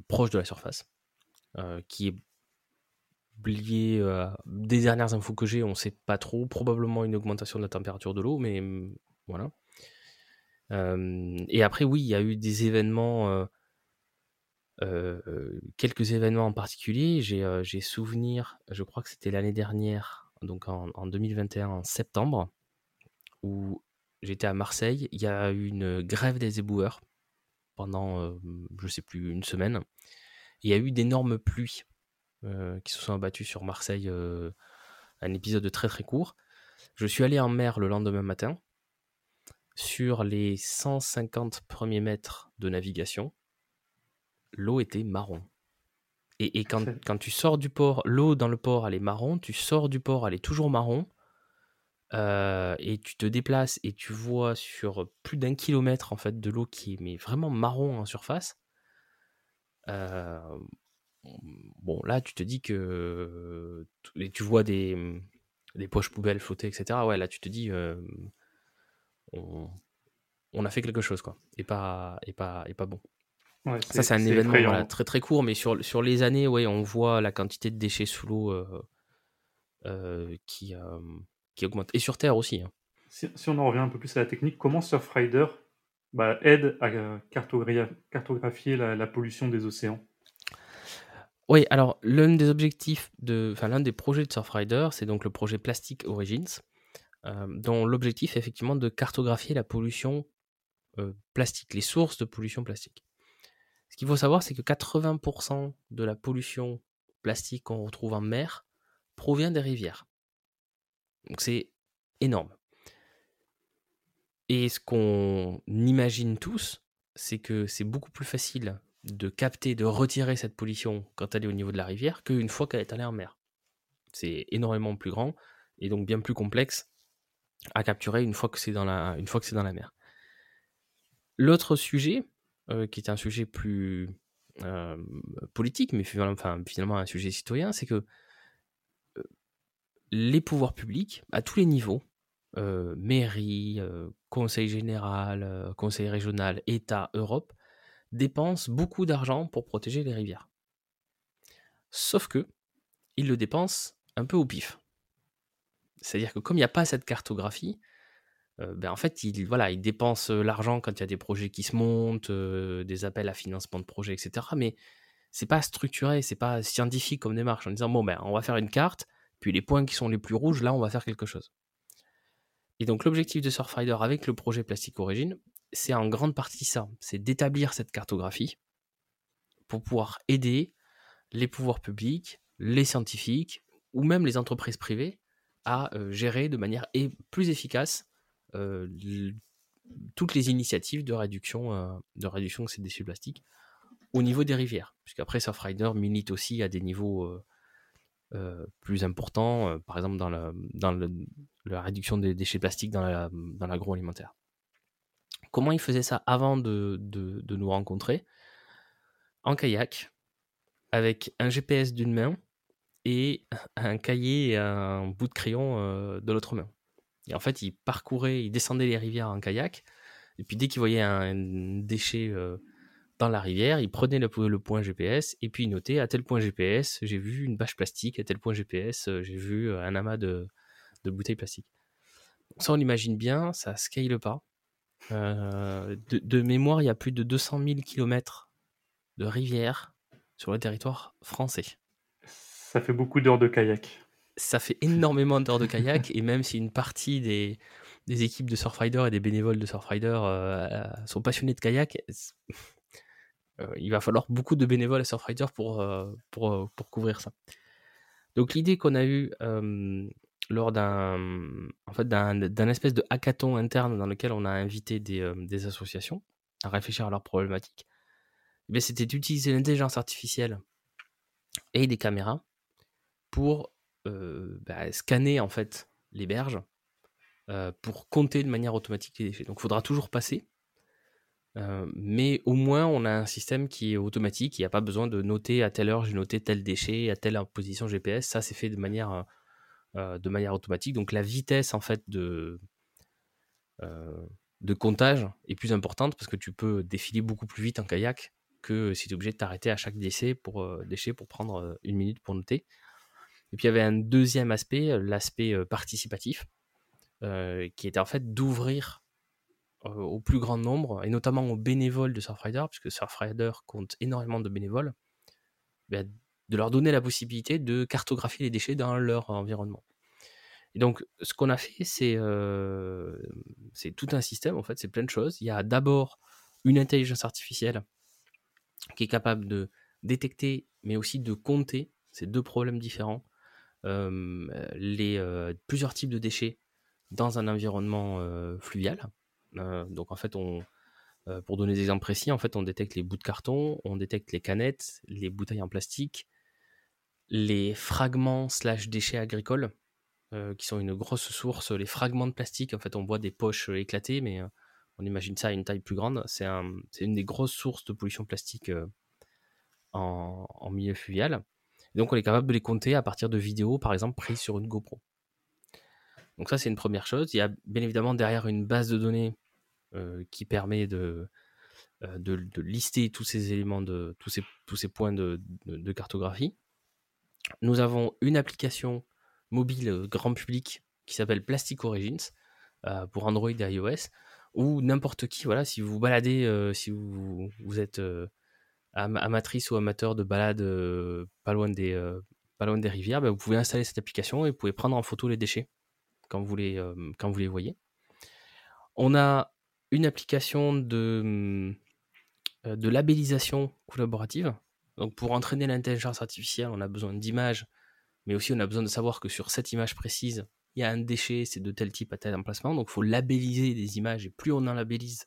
proche de la surface, qui est lié des dernières infos que j'ai, on ne sait pas trop. Probablement une augmentation de la température de l'eau, mais mmh, voilà. et après, oui, il y a eu des événements, quelques événements en particulier. J'ai souvenir, je crois que c'était l'année dernière, donc en, en, 2021, en septembre, où j'étais à Marseille. Il y a eu une grève des éboueurs pendant, je sais plus, une semaine. Il y a eu d'énormes pluies euh, qui se sont abattus sur Marseille, euh, un épisode très très court. Je suis allé en mer le lendemain matin. Sur les 150 premiers mètres de navigation, l'eau était marron. Et, quand, quand, tu sors du port, l'eau dans le port, elle est marron. Tu sors du port, elle est toujours marron. Euh, et tu te déplaces et tu vois sur plus d'un kilomètre en fait de l'eau qui est mais vraiment marron en surface. Euh, bon, là, tu te dis que. Et tu vois des, des poches poubelles flotter, etc. Ouais, là, tu te dis. Euh, on, a fait quelque chose, quoi. Et pas, et pas, et pas bon. ça, c'est un événement très très court, mais sur, sur les années, ouais, on voit la quantité de déchets sous l'eau euh, euh, qui, qui augmente. Et sur Terre aussi. Hein. Si, on en revient un peu plus à la technique, comment Surfrider bah, aide à cartographier la pollution des océans? Oui, alors l'un des objectifs de, enfin l'un des projets de Surfrider, c'est donc le projet Plastic Origins, euh, dont l'objectif est effectivement de cartographier la pollution euh, plastique, les sources de pollution plastique. Ce qu'il faut savoir, c'est que 80% de la pollution plastique qu'on retrouve en mer provient des rivières. Donc c'est énorme. Et ce qu'on imagine tous, c'est que c'est beaucoup plus facile de capter, de retirer cette pollution quand elle est au niveau de la rivière qu'une fois qu'elle est allée en mer. C'est énormément plus grand et donc bien plus complexe à capturer une fois que c'est dans la, une fois que c'est dans la mer. L'autre sujet, euh, qui est un sujet plus euh, politique, mais enfin, finalement un sujet citoyen, c'est que euh, les pouvoirs publics, à tous les niveaux, mairie, conseil général, conseil régional, État, Europe, dépensent beaucoup d'argent pour protéger les rivières. Sauf que, ils le dépensent un peu au pif. C'est-à-dire que comme il n'y a pas cette cartographie, euh, ben en fait, ils, voilà, ils dépensent l'argent quand il y a des projets qui se montent, euh, des appels à financement de projets, etc. Mais c'est pas structuré, c'est pas scientifique comme démarche en disant bon ben on va faire une carte, puis les points qui sont les plus rouges, là on va faire quelque chose. Et donc l'objectif de Surfrider avec le projet Plastic Origin, c'est en grande partie ça, c'est d'établir cette cartographie pour pouvoir aider les pouvoirs publics, les scientifiques ou même les entreprises privées à gérer de manière plus efficace toutes les initiatives de réduction, de réduction de ces déchets plastiques au niveau des rivières. Puisqu'après, Surfrider milite aussi à des niveaux plus importants, par exemple dans, la, dans la réduction des déchets plastiques dans l'agroalimentaire. Comment ils faisaient ça avant de, de nous rencontrer? En kayak, avec un GPS d'une main et un cahier et un bout de crayon euh, de l'autre main. Et en fait, il parcourait, il descendait les rivières en kayak. Et puis dès qu'il voyait un déchet euh, dans la rivière, il prenait le, point GPS et puis il notait à tel point GPS, j'ai vu une bâche plastique, à tel point GPS, euh, j'ai vu un amas de, bouteilles plastiques. ça, on imagine bien, ça scale pas. De, de, mémoire, il y a plus de 200 000 km de rivières sur le territoire français. Ça fait beaucoup d'heures de kayak. Ça fait énormément d'heures de kayak, et même si une partie des, des équipes de Surfrider et des bénévoles de Surfrider euh, sont passionnés de kayak, euh, il va falloir beaucoup de bénévoles à Surfrider pour, euh, pour, pour couvrir ça. Donc l'idée qu'on a eue lors fait, d'un espèce de hackathon interne dans lequel on a invité des, des associations à réfléchir à leurs problématiques, eh c'était d'utiliser l'intelligence artificielle et des caméras pour bah, scanner en fait les berges pour compter de manière automatique les déchets. Donc il faudra toujours passer, mais au moins on a un système qui est automatique, il n'y a pas besoin de noter à telle heure j'ai noté tel déchet, à telle position GPS, ça c'est fait de manière, de manière automatique. Donc la vitesse en fait de, de comptage est plus importante parce que tu peux défiler beaucoup plus vite en kayak que si tu es obligé de t'arrêter à chaque déchet pour, euh, pour prendre euh, une minute pour noter. Et puis il y avait un deuxième aspect, euh, l'aspect participatif, qui était en fait d'ouvrir au plus grand nombre, et notamment aux bénévoles de Surfrider, puisque Surfrider compte énormément de bénévoles, ben, de leur donner la possibilité de cartographier les déchets dans leur environnement. Et donc, ce qu'on a fait, c'est c'est tout un système, en fait, c'est plein de choses. Il y a d'abord une intelligence artificielle qui est capable de détecter, mais aussi de compter, ces deux problèmes différents, les, plusieurs types de déchets dans un environnement fluvial. donc en fait, pour donner des exemples précis, en fait, on détecte les bouts de carton, on détecte les canettes, les bouteilles en plastique, les fragments slash déchets agricoles, qui sont une grosse source, les fragments de plastique, en fait, on voit des poches éclatées, mais on imagine ça à une taille plus grande. C'est une des grosses sources de pollution plastique euh, en, milieu fluvial. donc, on est capable de les compter à partir de vidéos, par exemple, prises sur une GoPro. Donc, ça, c'est une première chose. Il y a bien évidemment derrière une base de données euh, qui permet de, euh, lister tous ces éléments, de, tous, ces, points de cartographie. Nous avons une application mobile grand public qui s'appelle Plastic Origins pour Android et iOS ou n'importe qui, voilà, si vous baladez, euh, si vous, êtes euh, amatrice ou amateur de balade euh, pas, loin des, pas loin des rivières, ben, vous pouvez installer cette application et vous pouvez prendre en photo les déchets quand vous les, quand vous les voyez. On a une application de, de labellisation collaborative. Donc pour entraîner l'intelligence artificielle, on a besoin d'images, mais aussi on a besoin de savoir que sur cette image précise, il y a un déchet, c'est de tel type à tel emplacement. Donc, il faut labelliser des images et plus on en labellise,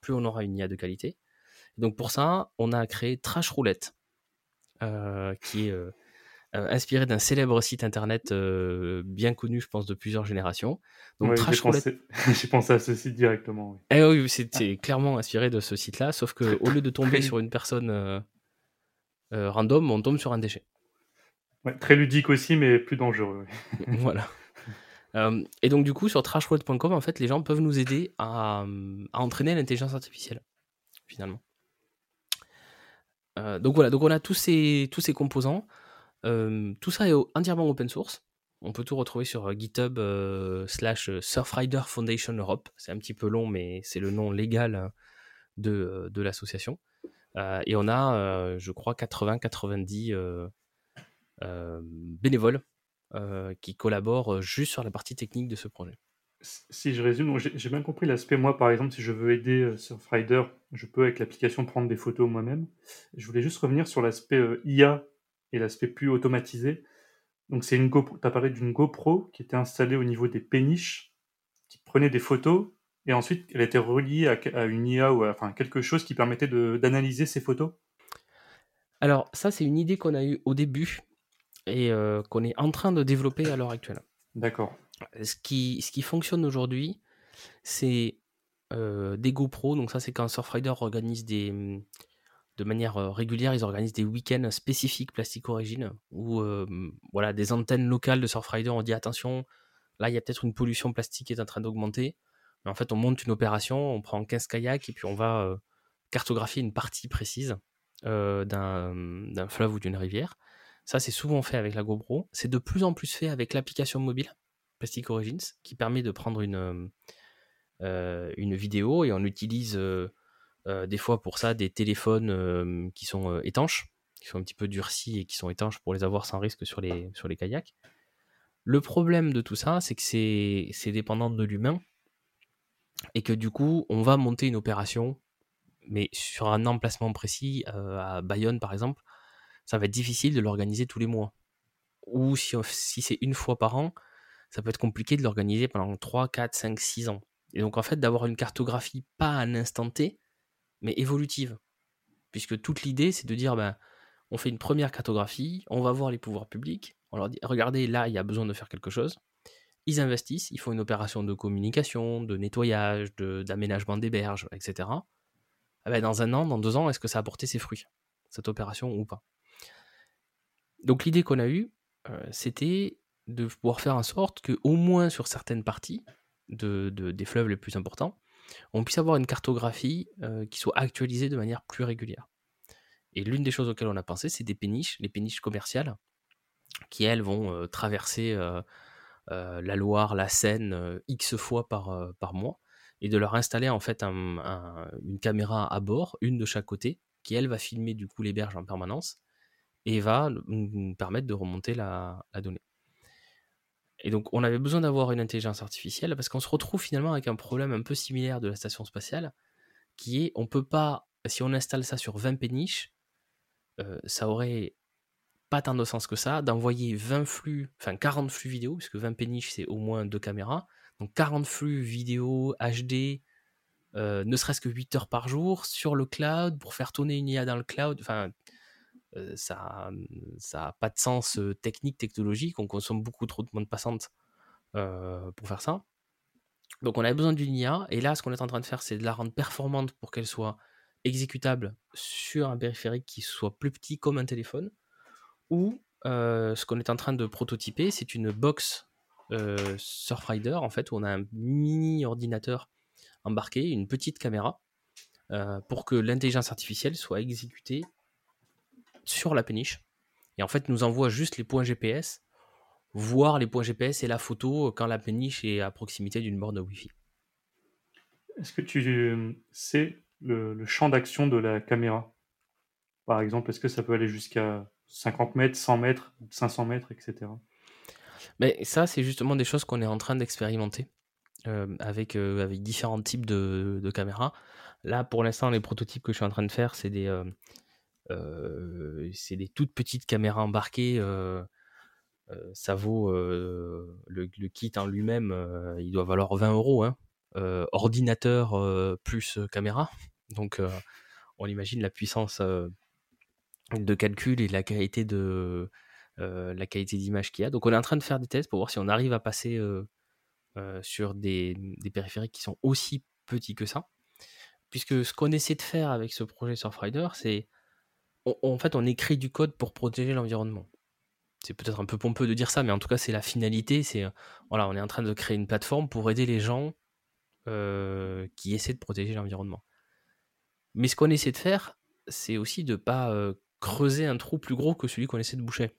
plus on aura une IA de qualité. donc, pour ça, on a créé Trash Roulette, euh, qui est euh, euh, inspiré d'un célèbre site internet bien connu, je pense, de plusieurs générations. Donc, Trash Roulette. J'ai pensé à ce site directement. Eh oui, c'est clairement inspiré de ce site-là, sauf qu'au lieu de tomber sur une personne random, on tombe sur un déchet. très ludique aussi, mais plus dangereux. voilà et donc, du coup, sur trashworld.com, en fait, les gens peuvent nous aider à, entraîner l'intelligence artificielle, finalement. donc voilà, donc on a tous ces, tous ces composants. tout ça est entièrement open source. On peut tout retrouver sur GitHub slash Surfrider Foundation Europe. C'est un petit peu long, mais c'est le nom légal de, de l'association. Et on a, je crois, 80-90 bénévoles euh, qui collaborent euh, juste sur la partie technique de ce projet. Si je résume, j'ai bien compris l'aspect. Moi, par exemple, si je veux aider euh, Surfrider, je peux avec l'application prendre des photos moi-même. Je voulais juste revenir sur l'aspect IA et l'aspect plus automatisé. Donc c'est une GoPro. Tu as parlé d'une GoPro qui était installée au niveau des péniches, qui prenait des photos, et ensuite elle était reliée à, une IA ou à, enfin quelque chose qui permettait d'analyser ces photos? Alors ça c'est une idée qu'on a eue au début et euh, qu'on est en train de développer à l'heure actuelle. D'accord. Ce qui, ce qui fonctionne aujourd'hui, c'est euh, des GoPro. Donc ça c'est quand Surfrider organise des, de manière régulière, ils organisent des week-ends spécifiques Plastic Origin où voilà, des antennes locales de Surfrider ont dit attention, là il y a peut-être une pollution plastique qui est en train d'augmenter. En fait, on monte une opération, on prend 15 kayaks et puis on va cartographier une partie précise d'un fleuve ou d'une rivière. Ça, c'est souvent fait avec la GoPro. C'est de plus en plus fait avec l'application mobile Plastic Origins qui permet de prendre une, une vidéo et on utilise euh, des fois pour ça des téléphones euh, qui sont euh, étanches, qui sont un petit peu durcis et qui sont étanches pour les avoir sans risque sur les, sur les kayaks. Le problème de tout ça, c'est que c'est dépendant de l'humain et que du coup, on va monter une opération, mais sur un emplacement précis, à Bayonne par exemple, ça va être difficile de l'organiser tous les mois. Ou si, si c'est une fois par an, ça peut être compliqué de l'organiser pendant 3, 4, 5, 6 ans. Et donc en fait, d'avoir une cartographie pas à un instant T, mais évolutive. Puisque toute l'idée, c'est de dire, ben, on fait une première cartographie, on va voir les pouvoirs publics, on leur dit, regardez, là, il y a besoin de faire quelque chose. Ils investissent, ils font une opération de communication, de nettoyage, d'aménagement des berges, etc. Ah ben, dans un an, dans deux ans, est-ce que ça a apporté ses fruits, cette opération ou pas? Donc l'idée qu'on a eue, euh, c'était de pouvoir faire en sorte que, au moins sur certaines parties de, des fleuves les plus importants, on puisse avoir une cartographie euh, qui soit actualisée de manière plus régulière. Et l'une des choses auxquelles on a pensé, c'est des péniches, les péniches commerciales, qui elles vont euh, traverser la Loire, la Seine, X fois par, par mois, et de leur installer en fait une caméra à bord, une de chaque côté, qui elle va filmer du coup les berges en permanence, et va nous permettre de remonter la donnée. Et donc, on avait besoin d'avoir une intelligence artificielle parce qu'on se retrouve finalement avec un problème un peu similaire de la station spatiale, qui est, on peut pas, si on installe ça sur 20 péniches, euh, ça aurait pas tant de sens que ça, d'envoyer 20 flux, enfin 40 flux vidéo, puisque 20 péniches, c'est au moins deux caméras, donc 40 flux vidéo HD, euh, ne serait-ce que 8 heures par jour, sur le cloud, pour faire tourner une IA dans le cloud, enfin, euh, ça n'a pas de sens euh, technique, technologique. On consomme beaucoup trop de bande passante pour faire ça. Donc on avait besoin d'une IA. Et là, ce qu'on est en train de faire, c'est de la rendre performante pour qu'elle soit exécutable sur un périphérique qui soit plus petit comme un téléphone. Ou ce qu'on est en train de prototyper, c'est une box Surfrider, en fait, où on a un mini ordinateur embarqué, une petite caméra, pour que l'intelligence artificielle soit exécutée sur la péniche et en fait nous envoie juste les points GPS, voir les points GPS et la photo quand la péniche est à proximité d'une borne Wi-Fi. Est-ce que tu sais le, champ d'action de la caméra? Par exemple, est-ce que ça peut aller jusqu'à 50 mètres, 100 mètres, 500 mètres, etc. Mais ça, c'est justement des choses qu'on est en train d'expérimenter euh, avec, euh, avec différents types de, caméras. Là, pour l'instant, les prototypes que je suis en train de faire, c'est des, euh, des toutes petites caméras embarquées. Ça vaut le, kit en lui-même, il doit valoir 20 euros. Hein. ordinateur plus caméra. Donc on imagine la puissance de calcul et la qualité de la qualité d'image qu'il y a. Donc on est en train de faire des tests pour voir si on arrive à passer sur des, périphériques qui sont aussi petits que ça. Puisque ce qu'on essaie de faire avec ce projet Surfrider, c'est en fait, on écrit du code pour protéger l'environnement. C'est peut-être un peu pompeux de dire ça, mais en tout cas, c'est la finalité. C'est voilà, on est en train de créer une plateforme pour aider les gens euh, qui essaient de protéger l'environnement. Mais ce qu'on essaie de faire, c'est aussi de pas euh, creuser un trou plus gros que celui qu'on essaie de boucher.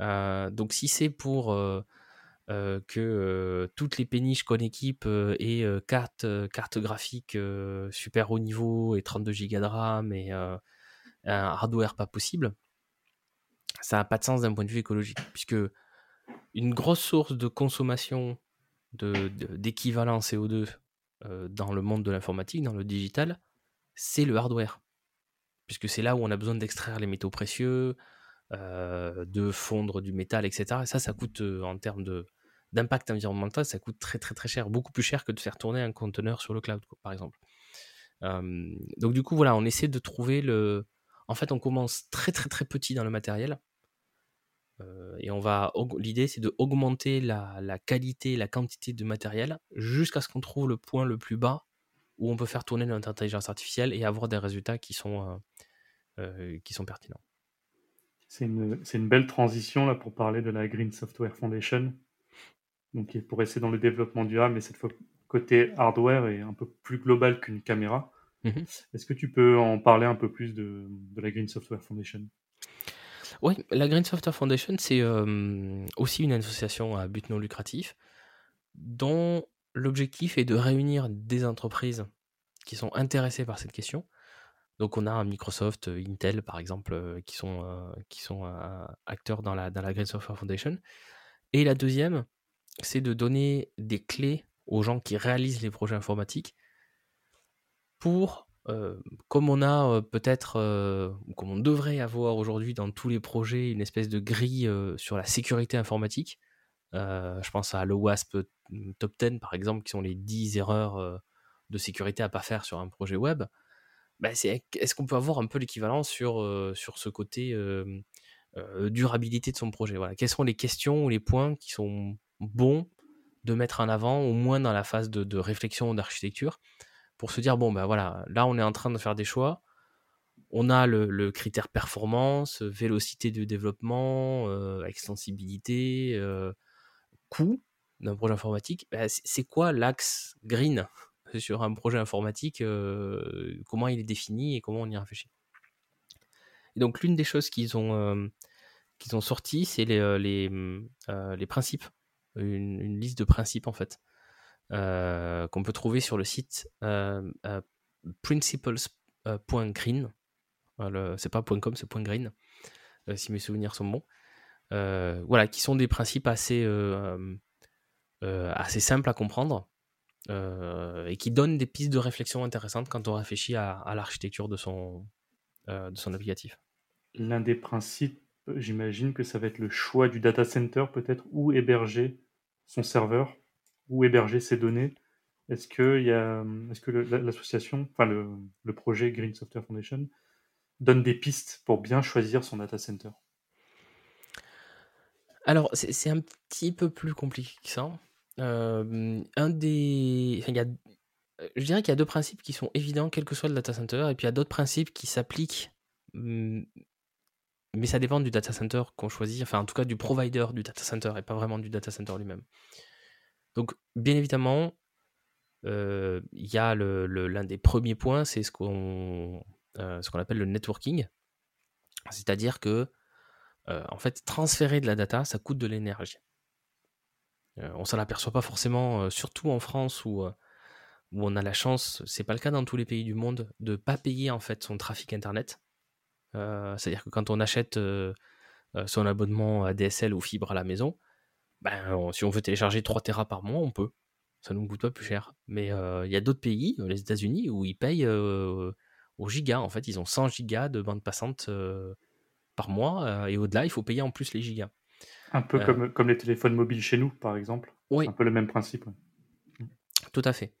Euh, donc, si c'est pour que toutes les péniches qu'on équipe aient carte, carte graphique super haut niveau et 32 Go de RAM et un hardware pas possible, ça n'a pas de sens d'un point de vue écologique, puisque une grosse source de consommation d'équivalent CO2 euh, dans le monde de l'informatique, dans le digital, c'est le hardware. Puisque c'est là où on a besoin d'extraire les métaux précieux, de fondre du métal, etc. Et ça, ça coûte en termes d'impact environnemental, ça coûte très très très cher, beaucoup plus cher que de faire tourner un conteneur sur le cloud, par exemple. donc du coup, voilà, on essaie de trouver le. En fait, on commence très très très petit dans le matériel. et on va. L'idée, c'est de augmenter la, la, qualité, la quantité de matériel jusqu'à ce qu'on trouve le point le plus bas où on peut faire tourner notre intelligence artificielle et avoir des résultats qui sont, qui sont pertinents. C'est une, une, belle transition là pour parler de la Green Software Foundation donc pour essayer dans le développement durable, mais cette fois côté hardware et un peu plus global qu'une caméra. Mhm. Est-ce que tu peux en parler un peu plus de, la Green Software Foundation? Oui, la Green Software Foundation, c'est euh, aussi une association à but non lucratif dont l'objectif est de réunir des entreprises qui sont intéressées par cette question. Donc on a Microsoft, Intel par exemple, euh, qui sont, euh, qui sont acteurs dans la, dans la Green Software Foundation. Et la deuxième, c'est de donner des clés aux gens qui réalisent les projets informatiques pour, euh, comme on a euh, peut-être, euh, comme on devrait avoir aujourd'hui dans tous les projets, une espèce de grille sur la sécurité informatique. Je pense à l'OWASP Top 10, par exemple, qui sont les 10 erreurs de sécurité à pas faire sur un projet web. Bah, est-ce qu'on peut avoir un peu l'équivalent sur, sur ce côté durabilité de son projet? Voilà. Quelles sont les questions ou les points qui sont bon de mettre en avant, au moins dans la phase de, réflexion d'architecture, pour se dire, bon, ben voilà, là on est en train de faire des choix, on a le, critère performance, vélocité de développement, euh, extensibilité, euh, d'un projet informatique. Ben, c'est quoi l'axe green sur un projet informatique euh, Comment il est défini et comment on y réfléchit? Donc l'une des choses qu'ils ont, ont sorti, c'est les, les, les principes une, liste de principes en fait euh, qu'on peut trouver sur le site euh, euh, principles.green. c'est pas .com, .green, si mes souvenirs sont bons. Voilà, qui sont des principes assez, assez simples à comprendre et qui donnent des pistes de réflexion intéressantes quand on réfléchit à, l'architecture de son, applicatif. L'un des principes, j'imagine que ça va être le choix du data center peut-être où héberger son serveur ou héberger ses données est-ce que l'association, enfin le, le, projet Green Software Foundation, donne des pistes pour bien choisir son data center? Alors, c'est, un petit peu plus compliqué que ça. Euh, un des. y a, je dirais qu'il y a deux principes qui sont évidents, quel que soit le data center, et puis il y a d'autres principes qui s'appliquent hum, mais ça dépend du data center qu'on choisit, enfin en tout cas du provider du data center et pas vraiment du data center lui-même. Donc bien évidemment, euh, il y a l'un des premiers points, c'est ce qu'on euh, ce qu'on appelle le networking, c'est-à-dire que euh, en fait transférer de la data, ça coûte de l'énergie. on s'en aperçoit pas forcément, surtout en France où on a la chance, c'est pas le cas dans tous les pays du monde, de pas payer en fait son trafic internet. Euh, c'est-à-dire que quand on achète euh, euh, son abonnement à DSL ou fibre à la maison, ben, si on veut télécharger 3 Tera par mois, on peut. Ça ne nous coûte pas plus cher. Mais il y a d'autres pays, les États-Unis, où ils payent au giga. En fait, ils ont 100 gigas de bande passante par mois. et au-delà, il faut payer en plus les gigas. Un peu comme, comme les téléphones mobiles chez nous, par exemple. Oui. Un peu le même principe. Tout à fait.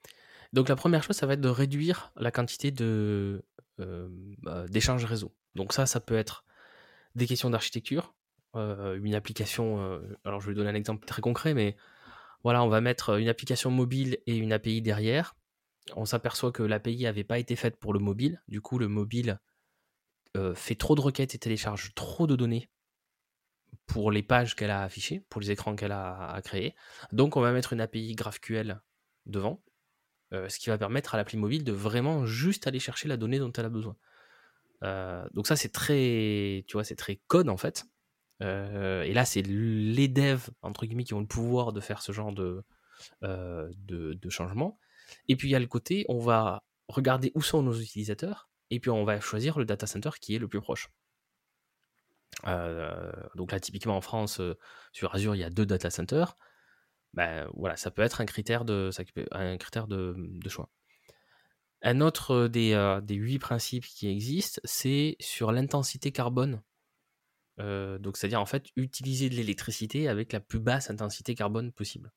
Donc la première chose, ça va être de réduire la quantité de, bah, d'échanges réseau. Donc ça, ça peut être des questions d'architecture, euh, une application, euh, alors je vais donner un exemple très concret, mais voilà, on va mettre une application mobile et une API derrière. On s'aperçoit que l'API n'avait pas été faite pour le mobile, du coup le mobile euh, fait trop de requêtes et télécharge trop de données pour les pages qu'elle a affichées, pour les écrans qu'elle a, créés. Donc on va mettre une API GraphQL devant, ce qui va permettre à l'appli mobile de vraiment juste aller chercher la donnée dont elle a besoin. Euh, donc ça c'est très, tu vois, c'est très code en fait. Euh, et là c'est les devs entre guillemets qui ont le pouvoir de faire ce genre de, euh, de, changement. Et puis il y a le côté, on va regarder où sont nos utilisateurs et puis on va choisir le data center qui est le plus proche. donc là, typiquement en France, sur Azure, il y a deux data centers. Ben, voilà, ça peut être un critère de, un critère de choix. Un autre des, des huit principes qui existent, c'est sur l'intensité carbone donc, c'est-à-dire en fait utiliser de l'électricité avec la plus basse intensité carbone possible.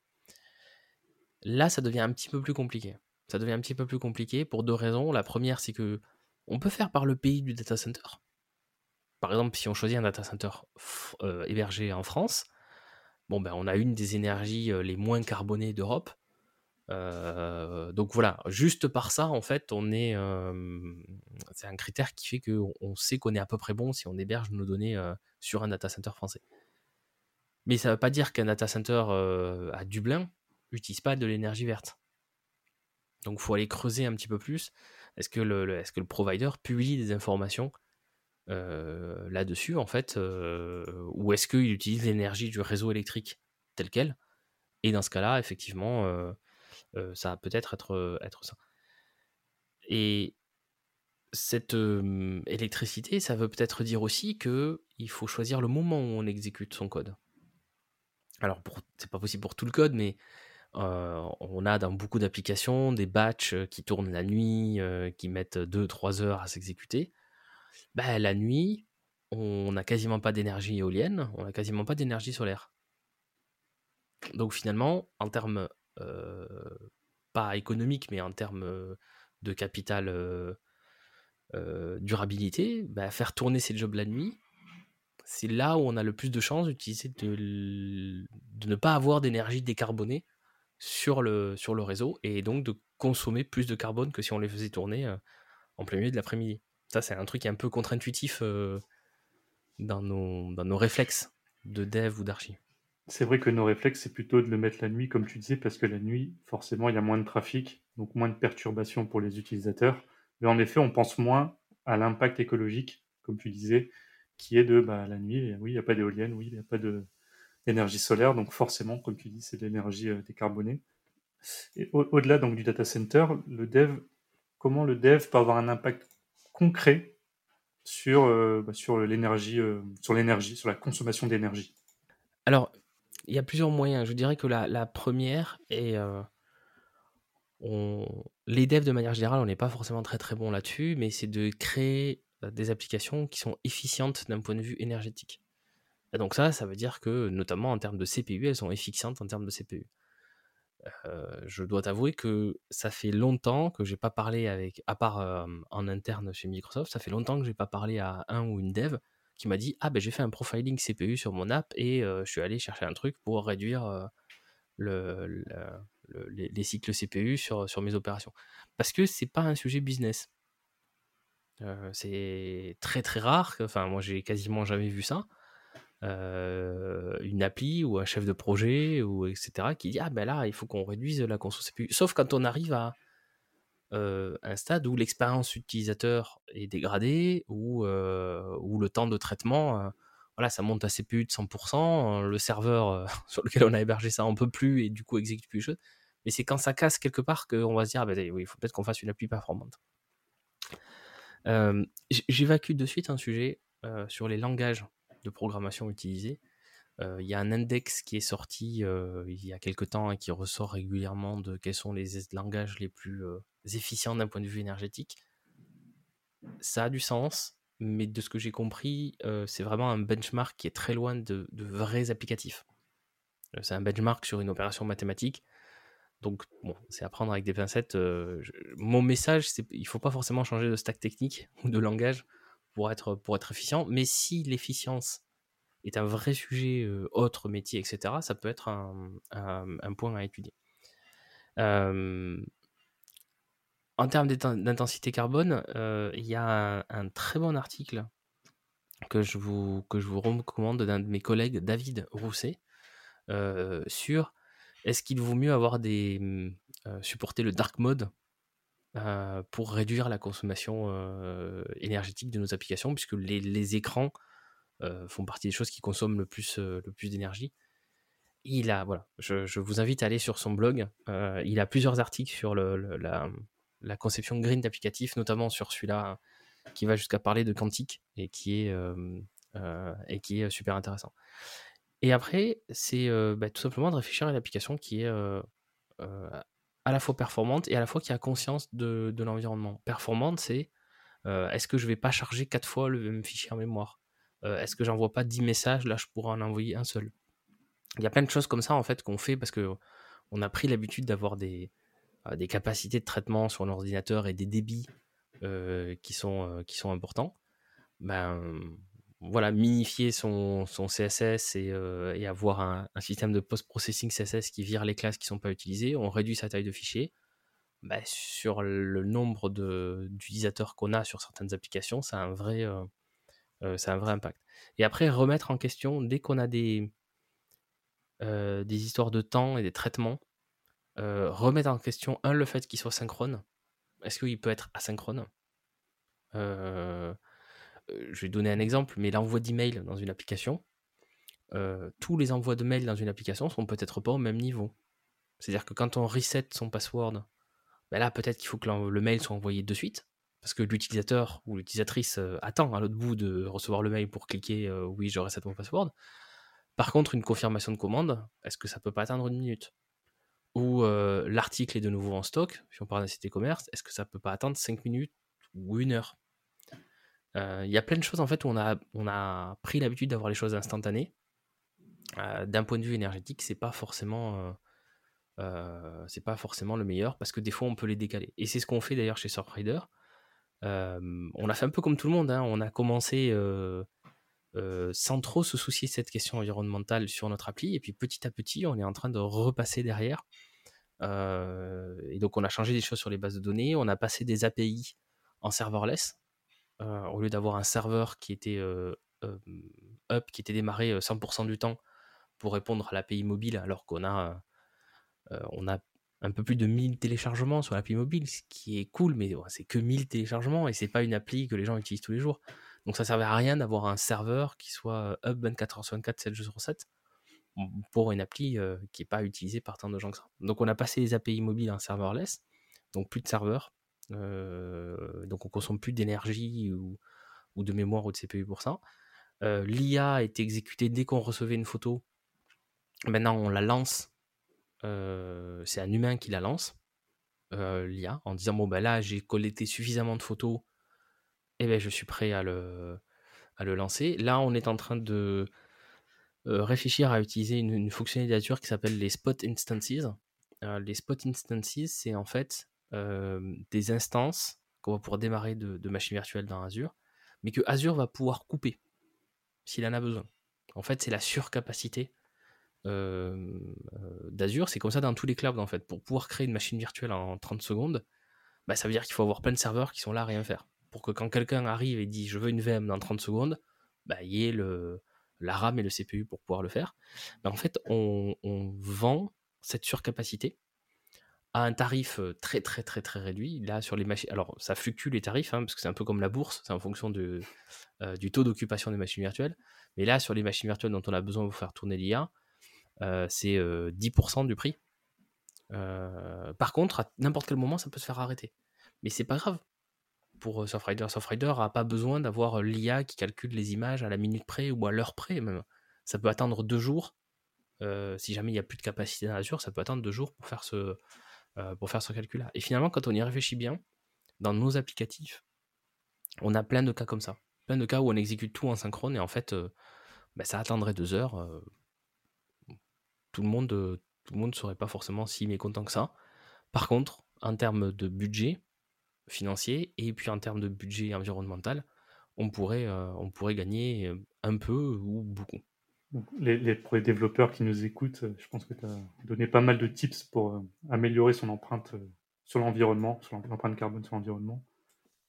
Là, ça devient un petit peu plus compliqué. Ça devient un petit peu plus compliqué pour deux raisons. La première, c'est que on peut faire par le pays du data center? Par exemple, si on choisit un data center hébergé en France, bon ben on a une des énergies les moins carbonées d'Europe. donc voilà, juste par ça, en fait, on est, c'est un critère qui fait qu'on on sait qu'on est à peu près bon si on héberge nos données sur un data center français. Mais ça ne veut pas dire qu'un data center à Dublin n'utilise pas de l'énergie verte. Donc il faut aller creuser un petit peu plus. Est-ce que le, provider publie des informations là-dessus, en fait, ou est-ce qu'il utilise l'énergie du réseau électrique tel quel? Et dans ce cas-là, effectivement, ça va peut-être être, être ça. Et cette électricité, ça veut peut-être dire aussi que il faut choisir le moment où on exécute son code. Alors, c'est pas possible pour tout le code, mais on a dans beaucoup d'applications des batchs qui tournent la nuit, qui mettent 2-3 heures à s'exécuter. Bah, la nuit, on n'a quasiment pas d'énergie éolienne, on n'a quasiment pas d'énergie solaire. Donc finalement, en termes pas économiques, mais en termes de capital durabilité, bah, faire tourner ces jobs la nuit, c'est là où on a le plus de chances d'utiliser de, de ne pas avoir d'énergie décarbonée sur le, sur le réseau et donc de consommer plus de carbone que si on les faisait tourner en plein milieu de l'après-midi. Ça, c'est un truc un peu contre-intuitif dans, nos, dans nos réflexes de dev ou d'archi. C'est vrai que nos réflexes, c'est plutôt de le mettre la nuit, comme tu disais, parce que la nuit, forcément, il y a moins de trafic, donc moins de perturbations pour les utilisateurs. Mais en effet, on pense moins à l'impact écologique, comme tu disais, qui est de bah, la nuit, oui, il n'y a pas d'éolienne, oui, il n'y a pas d'énergie solaire, donc forcément, comme tu dis, c'est de l'énergie décarbonée. Et au-delà du data center, le dev, comment le dev peut avoir un impact concret sur, euh, bah, sur l'énergie, euh, sur l'énergie, sur la consommation d'énergie? Alors, il y a plusieurs moyens. Je dirais que la, première est euh, on... les devs de manière générale, on n'est pas forcément très très bon là-dessus, mais c'est de créer des applications qui sont efficientes d'un point de vue énergétique. Donc ça, ça veut dire que notamment en termes de CPU, elles sont efficientes en termes de CPU je dois t'avouer que ça fait longtemps que j'ai pas parlé avec, à part en interne chez Microsoft, ça fait longtemps que j'ai pas parlé à un ou une dev qui m'a dit ah ben j'ai fait un profiling CPU sur mon app et je suis allé chercher un truc pour réduire le, les, cycles CPU sur, sur mes opérations. Parce que c'est pas un sujet business. c'est très très rare, enfin moi j'ai quasiment jamais vu ça. Euh, une appli ou un chef de projet ou etc qui dit ah ben là il faut qu'on réduise la consommation sauf quand on arrive à euh, un stade où l'expérience utilisateur est dégradée ou euh, où le temps de traitement voilà ça monte à CPU de 100% le serveur sur lequel on a hébergé ça en peut plus et du coup exécute plus les choses. Mais c'est quand ça casse quelque part qu'on va se dire ah ben, oui, il faut peut-être qu'on fasse une appli performante j'évacue de suite un sujet sur les langages de programmation utilisée. Euh, il y a un index qui est sorti euh, il y a quelques temps et qui ressort régulièrement de quels sont les langages les plus euh, efficients d'un point de vue énergétique. Ça a du sens, mais de ce que j'ai compris, c'est vraiment un benchmark qui est très loin de, vrais applicatifs. c'est un benchmark sur une opération mathématique. Donc, bon, c'est à prendre avec des pincettes. mon message, c'est il ne faut pas forcément changer de stack technique ou de langage pour être, pour être efficient. Mais si l'efficience est un vrai sujet, autre métier, etc., ça peut être un, un, point à étudier. en termes d'intensité carbone, il y a un, très bon article que je vous, que je vous recommande d'un de mes collègues, David Rousset, sur est-ce qu'il vaut mieux avoir des supporter le dark mode euh, pour réduire la consommation euh, énergétique de nos applications, puisque les, écrans euh, font partie des choses qui consomment le plus, le plus d'énergie. Il a, voilà, je, vous invite à aller sur son blog. il a plusieurs articles sur la, conception green d'applicatifs, notamment sur celui-là qui va jusqu'à parler de quantique et qui est, et qui est super intéressant. Et après, c'est bah, tout simplement de réfléchir à l'application qui est à la fois performante et à la fois qui a conscience de, l'environnement. Performante, c'est euh, est-ce que je vais pas charger quatre fois le même fichier en mémoire? Est-ce que j'envoie pas 10 messages? Là, je pourrais en envoyer un seul. Il y a plein de choses comme ça en fait qu'on fait parce que on a pris l'habitude d'avoir des, des capacités de traitement sur l'ordinateur et des débits qui, sont, qui sont importants. Ben, voilà, minifier son, CSS et, et avoir un, système de post-processing CSS qui vire les classes qui ne sont pas utilisées, on réduit sa taille de fichier. Ben, sur le nombre d'utilisateurs qu'on a sur certaines applications, ça a un vrai, ça a un vrai impact. Et après, remettre en question, dès qu'on a des, des histoires de temps et des traitements, remettre en question, un, le fait qu'il soit synchrone. Est-ce qu'il peut être asynchrone? Je vais donner un exemple, mais l'envoi d'email dans une application, tous les envois de mail dans une application sont peut-être pas au même niveau. C'est-à-dire que quand on reset son password, ben là peut-être qu'il faut que le mail soit envoyé de suite, parce que l'utilisateur ou l'utilisatrice attend à l'autre bout de recevoir le mail pour cliquer oui je reset mon password. Par contre, une confirmation de commande, est-ce que ça peut pas atteindre une minute? Ou l'article est de nouveau en stock, si on parle d'un site e-commerce, est-ce que ça peut pas attendre 5 minutes ou une heure? Il y a plein de choses en fait où on a, pris l'habitude d'avoir les choses instantanées. D'un point de vue énergétique, c'est pas forcément c'est pas forcément le meilleur parce que des fois on peut les décaler. Et c'est ce qu'on fait d'ailleurs chez Surfrider. on a fait un peu comme tout le monde. Hein. On a commencé euh, sans trop se soucier de cette question environnementale sur notre appli. Et puis petit à petit, on est en train de repasser derrière. Euh, et donc on a changé des choses sur les bases de données, on a passé des API en serverless. Euh, au lieu d'avoir un serveur qui était up, qui était démarré 100% du temps pour répondre à l'API mobile, alors qu'on a, un peu plus de 1000 téléchargements sur l'API mobile, ce qui est cool, mais c'est que 1000 téléchargements et c'est pas une appli que les gens utilisent tous les jours. Donc ça servait à rien d'avoir un serveur qui soit up 24h sur 24, 7 jours sur 7 pour une appli qui n'est pas utilisée par tant de gens que ça. Donc on a passé les API mobiles en serverless, donc plus de serveurs, donc on consomme plus d'énergie ou, de mémoire ou de CPU pour ça. L'IA est exécutée dès qu'on recevait une photo. Maintenant on la lance, c'est un humain qui la lance, l'IA, en disant bon ben là j'ai collecté suffisamment de photos eh ben, je suis prêt à le, à le lancer. Là, on est en train de euh, réfléchir à utiliser une, fonctionnalité qui s'appelle les Spot Instances. Euh, les Spot Instances, c'est en fait euh, des instances qu'on va pouvoir démarrer de, machines virtuelles dans Azure, mais que Azure va pouvoir couper s'il en a besoin. En fait, c'est la surcapacité d'Azure. C'est comme ça dans tous les clouds, en fait. Pour pouvoir créer une machine virtuelle en 30 secondes, bah, ça veut dire qu'il faut avoir plein de serveurs qui sont là à rien faire pour que quand quelqu'un arrive et dit je veux une VM dans 30 secondes, bah, il y ait le, la RAM et le CPU pour pouvoir le faire. Bah, en fait, on, vend cette surcapacité à un tarif très très très très réduit. Là, sur les machines, alors ça fluctue les tarifs, hein, parce que c'est un peu comme la bourse, c'est en fonction de, du taux d'occupation des machines virtuelles. Mais là, sur les machines virtuelles dont on a besoin pour faire tourner l'IA, c'est 10% du prix. par contre, à n'importe quel moment, ça peut se faire arrêter. Mais c'est pas grave, pour Surfrider. Surfrider n'a pas besoin d'avoir l'IA qui calcule les images à la minute près ou à l'heure près même. Ça peut attendre deux jours. si jamais il n'y a plus de capacité dans Azure, ça peut attendre deux jours pour faire ce, pour faire ce calcul-là. Et finalement, quand on y réfléchit bien, dans nos applicatifs, on a plein de cas comme ça. Plein de cas où on exécute tout en synchrone et en fait, bah, ça attendrait deux heures. tout le monde tout le monde ne serait pas forcément si mécontent que ça. Par contre, en termes de budget, financier et puis en termes de budget environnemental, euh, on pourrait gagner un peu ou beaucoup. Les, pour les développeurs qui nous écoutent, je pense que tu as donné pas mal de tips pour euh, améliorer son empreinte euh, sur l'environnement, sur l'empreinte carbone sur l'environnement.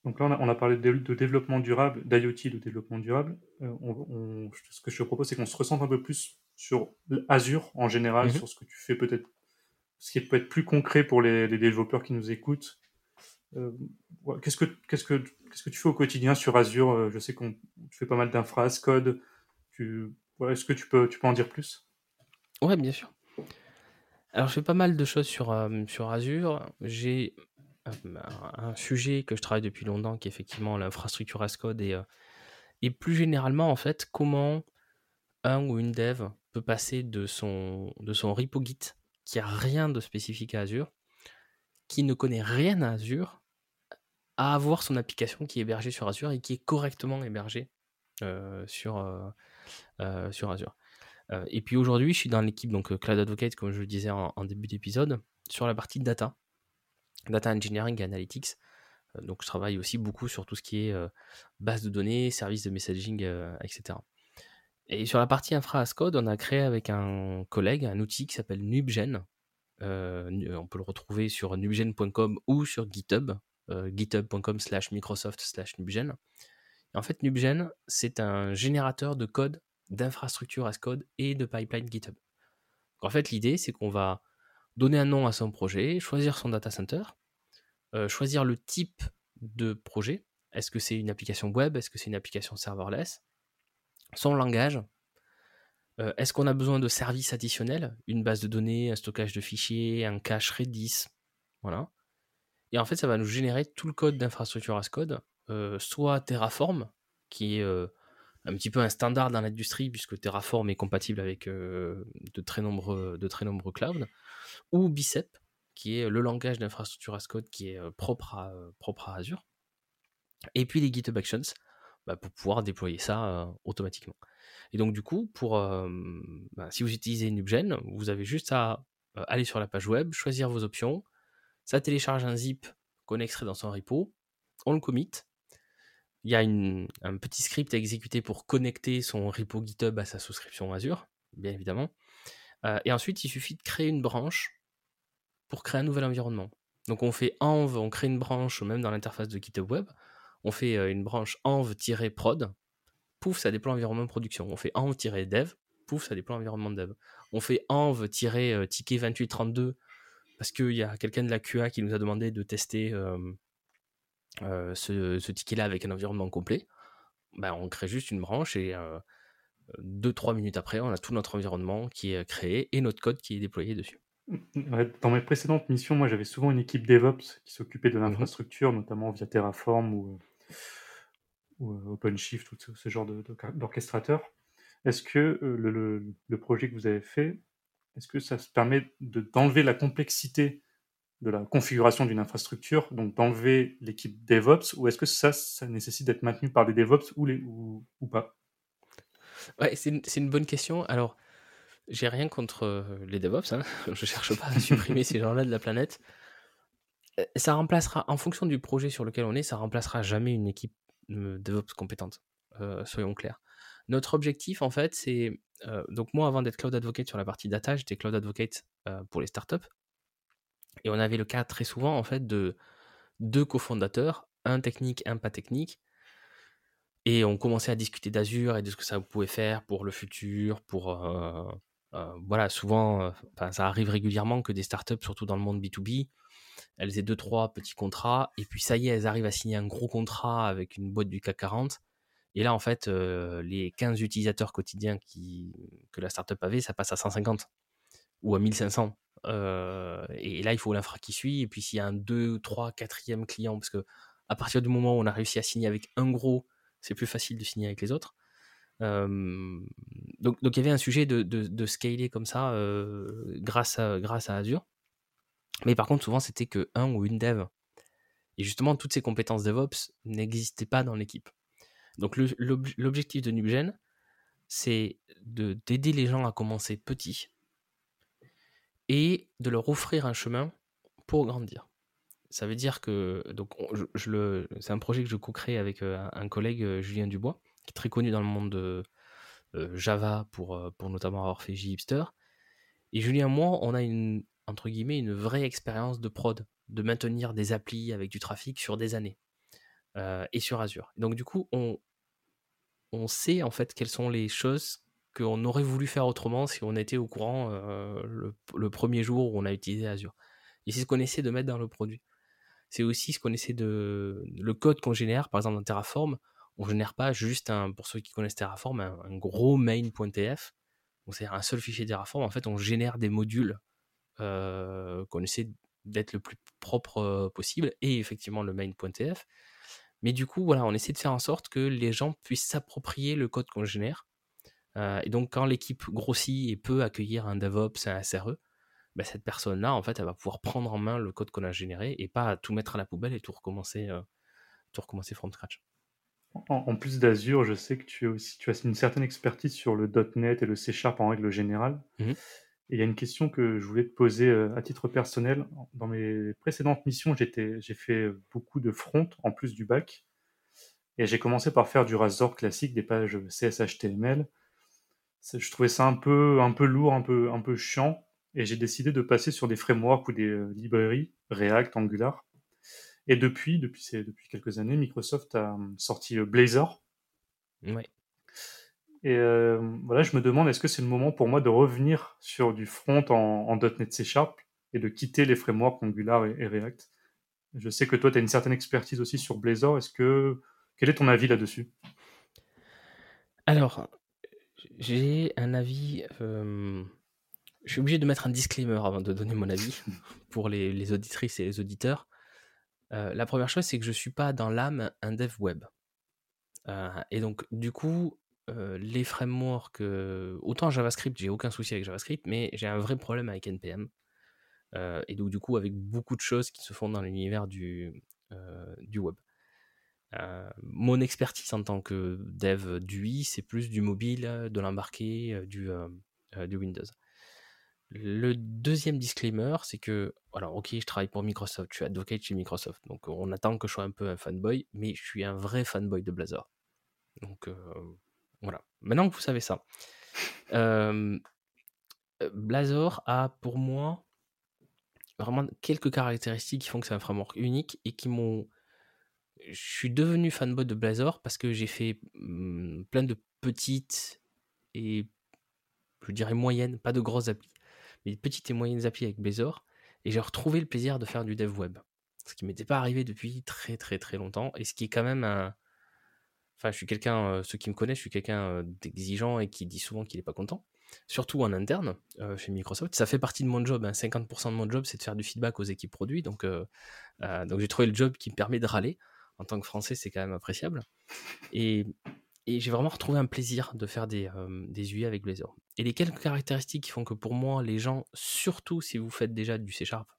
Donc là, on a, parlé de, développement durable, d'IoT, de développement durable. ce que je te propose, c'est qu'on se ressente un peu plus sur Azure en général, mmh sur ce que tu fais peut-être, ce qui peut être plus concret pour les développeurs qui nous écoutent, euh, qu'est-ce que qu'est-ce que qu'est-ce que tu fais au quotidien sur Azure? Euh, Je sais qu'on tu fais pas mal d'infras, code. Tu, est-ce que tu peux en dire plus? Ouais, bien sûr. Alors, je fais pas mal de choses sur, euh, Azure. J'ai un, sujet que je travaille depuis longtemps qui est effectivement l'infrastructure as code et, et plus généralement, en fait, comment un ou une dev peut passer de son, de repo Git qui a rien de spécifique à Azure, qui ne connaît rien à Azure, à avoir son application qui est hébergée sur Azure et qui est correctement hébergée sur, sur Azure. et puis aujourd'hui, je suis dans l'équipe donc Cloud Advocate, comme je le disais en, début d'épisode, sur la partie data, data engineering et analytics. donc je travaille aussi beaucoup sur tout ce qui est base de données, services de messaging, etc. Et sur la partie infra as code, on a créé avec un collègue un outil qui s'appelle Nubgen. on peut le retrouver sur nubgen.com ou sur GitHub, github.com slash Microsoft slash Nubgen. En fait, Nubgen, c'est un générateur de code, d'infrastructure as code et de pipeline GitHub. en fait, l'idée, c'est qu'on va donner un nom à son projet, choisir son data center, choisir le type de projet. Est-ce que c'est une application web? Est-ce que c'est une application serverless? Son langage. Euh, est-ce qu'on a besoin de services additionnels? Une base de données, un stockage de fichiers, un cache Redis Voilà. Et en fait, ça va nous générer tout le code d'infrastructure as code, euh, soit Terraform, qui est euh, un petit peu un standard dans l'industrie, puisque Terraform est compatible avec de, très nombreux, de très nombreux clouds, ou Bicep, qui est le langage d'infrastructure as code qui est propre à, Azure. Et puis les GitHub Actions, bah, pour pouvoir déployer ça automatiquement. Et donc du coup, bah, si vous utilisez Nubgen, vous avez juste à aller sur la page web, choisir vos options, ça télécharge un zip qu'on extrait dans son repo, on le commit, il y a un petit script à exécuter pour connecter son repo GitHub à sa souscription Azure, bien évidemment. et ensuite, il suffit de créer une branche pour créer un nouvel environnement. Donc on fait env, on crée une branche même dans l'interface de GitHub Web on fait euh, une branche env-prod, pouf, ça déploie l'environnement de production. On fait env-dev, pouf, ça déploie l'environnement de dev. On fait env-ticket 2832 parce qu'il y a quelqu'un de la QA qui nous a demandé de tester euh, euh, ce, ticket-là avec un environnement complet. Ben, on crée juste une branche et 2-3 minutes après, on a tout notre environnement qui est créé et notre code qui est déployé dessus. Dans mes précédentes missions, moi j'avais souvent une équipe DevOps qui s'occupait de mmh l'infrastructure, notamment via Terraform ou, ou OpenShift, tout ce, genre d'orchestrateur. Est-ce que le, projet que vous avez fait, est-ce que ça se permet d'enlever la complexité de la configuration d'une infrastructure, donc d'enlever l'équipe DevOps, ou est-ce que ça, ça nécessite d'être maintenu par des DevOps ou, les, pas? Ouais, c'est une, bonne question. Alors, j'ai rien contre les DevOps, hein. je cherche pas à supprimer ces gens-là de la planète. Ça remplacera, en fonction du projet sur lequel on est, ça remplacera jamais une équipe DevOps compétente, soyons clairs. Notre objectif, en fait, c'est. donc, moi, avant d'être Cloud Advocate sur la partie data, j'étais Cloud Advocate pour les startups. Et on avait le cas très souvent, en fait, de deux cofondateurs, un technique, un pas technique. Et on commençait à discuter d'Azure et de ce que ça pouvait faire pour le futur, pour, voilà, souvent, ça arrive régulièrement que des startups, surtout dans le monde B2B, elles aient deux, trois petits contrats, et puis ça y est, elles arrivent à signer un gros contrat avec une boîte du CAC 40. Et là, en fait, les 15 utilisateurs quotidiens qui, que la startup avait, ça passe à 150 ou à 1500. Et là, il faut l'infra qui suit. Et puis, s'il y a un 2, 3, 4e client, parce que à partir du moment où on a réussi à signer avec un gros, c'est plus facile de signer avec les autres donc, il y avait un sujet de, de, scaler comme ça grâce, à, grâce à Azure. Mais par contre, souvent, c'était que un ou une dev. Et justement, toutes ces compétences DevOps n'existaient pas dans l'équipe. Donc, l'objectif de Nubgen, c'est d'aider les gens à commencer petit et de leur offrir un chemin pour grandir. Ça veut dire que donc c'est un projet que je co-crée avec un collègue Julien Dubois très connu dans le monde de euh, Java pour, euh, pour notamment avoir fait Hipster. Et Julien moi, on a une, entre guillemets, une vraie expérience de prod, de maintenir des applis avec du trafic sur des années euh, et sur Azure. Donc du coup, on, on sait en fait quelles sont les choses qu'on aurait voulu faire autrement si on était au courant le, premier jour où on a utilisé Azure. Et c'est ce qu'on essaie de mettre dans le produit. C'est aussi ce qu'on essaie de... Le code qu'on génère, par exemple dans Terraform, on génère pas juste un, pour ceux qui connaissent Terraform, un, gros main.tf. Donc c'est un seul fichier Terraform. En fait, on génère des modules euh, qu'on essaie d'être le plus propre euh, possible et effectivement le main.tf. Mais du coup, voilà, on essaie de faire en sorte que les gens puissent s'approprier le code qu'on génère. Euh, et donc, quand l'équipe grossit et peut accueillir un DevOps, un SRE, bah, cette personne-là, en fait, elle va pouvoir prendre en main le code qu'on a généré et pas tout mettre à la poubelle et tout recommencer, tout recommencer from scratch. En, plus d'Azure, je sais que tu, aussi, tu as une certaine expertise sur le .NET et le C Sharp en règle générale. Et il y a une question que je voulais te poser euh, à titre personnel. Dans mes précédentes missions, j'ai fait beaucoup de front en plus du bac. Et j'ai commencé par faire du Razor classique, des pages CSHTML. Je trouvais ça un peu, un peu lourd, un peu, un peu chiant. Et j'ai décidé de passer sur des frameworks ou des euh, librairies, React, Angular. Et depuis, depuis, depuis quelques années, Microsoft a hum, sorti euh, Blazor. Oui. Et euh, voilà, je me demande, est-ce que c'est le moment pour moi de revenir sur du front en, .NET C Sharp et de quitter les frameworks Angular et, React? Je sais que toi, tu as une certaine expertise aussi sur Blazor. Est-ce que quel est ton avis là-dessus? Alors, j'ai un avis. Euh, je suis obligé de mettre un disclaimer avant de donner mon avis pour les auditrices et les auditeurs. Euh, la première chose, c'est que je suis pas dans l'âme un dev web. Euh, et donc, du coup, les frameworks, autant JavaScript, j'ai aucun souci avec JavaScript, mais j'ai un vrai problème avec NPM. et donc, du coup, avec beaucoup de choses qui se font dans l'univers du, du web. Mon expertise en tant que dev d'UI, c'est plus du mobile, de l'embarqué, du, du Windows. Le deuxième disclaimer, c'est que, alors ok, je travaille pour Microsoft, je suis advocate chez Microsoft, donc on attend que je sois un peu un fanboy, mais je suis un vrai fanboy de Blazor. Donc euh, voilà, maintenant que vous savez ça. Euh, Blazor a pour moi vraiment quelques caractéristiques qui font que c'est un framework unique et qui m'ont... Je suis devenu fanboy de Blazor parce que j'ai fait mmh, plein de petites et je dirais moyennes, pas de grosses applis mais petites et moyennes applis avec Blazor, et j'ai retrouvé le plaisir de faire du dev web. Ce qui m'était pas arrivé depuis très très très longtemps, et ce qui est quand même un... Enfin, je suis quelqu'un, euh, ceux qui me connaissent, je suis quelqu'un euh, d'exigeant et qui dit souvent qu'il n'est pas content, surtout en interne euh, chez Microsoft. Ça fait partie de mon job, 50% hein. de mon job, c'est de faire du feedback aux équipes produits, donc, donc j'ai trouvé le job qui me permet de râler. En tant que Français, c'est quand même appréciable. Et j'ai vraiment retrouvé un plaisir de faire des, UI avec Blazor. Et les quelques caractéristiques qui font que pour moi, les gens, surtout si vous faites déjà du C Sharp,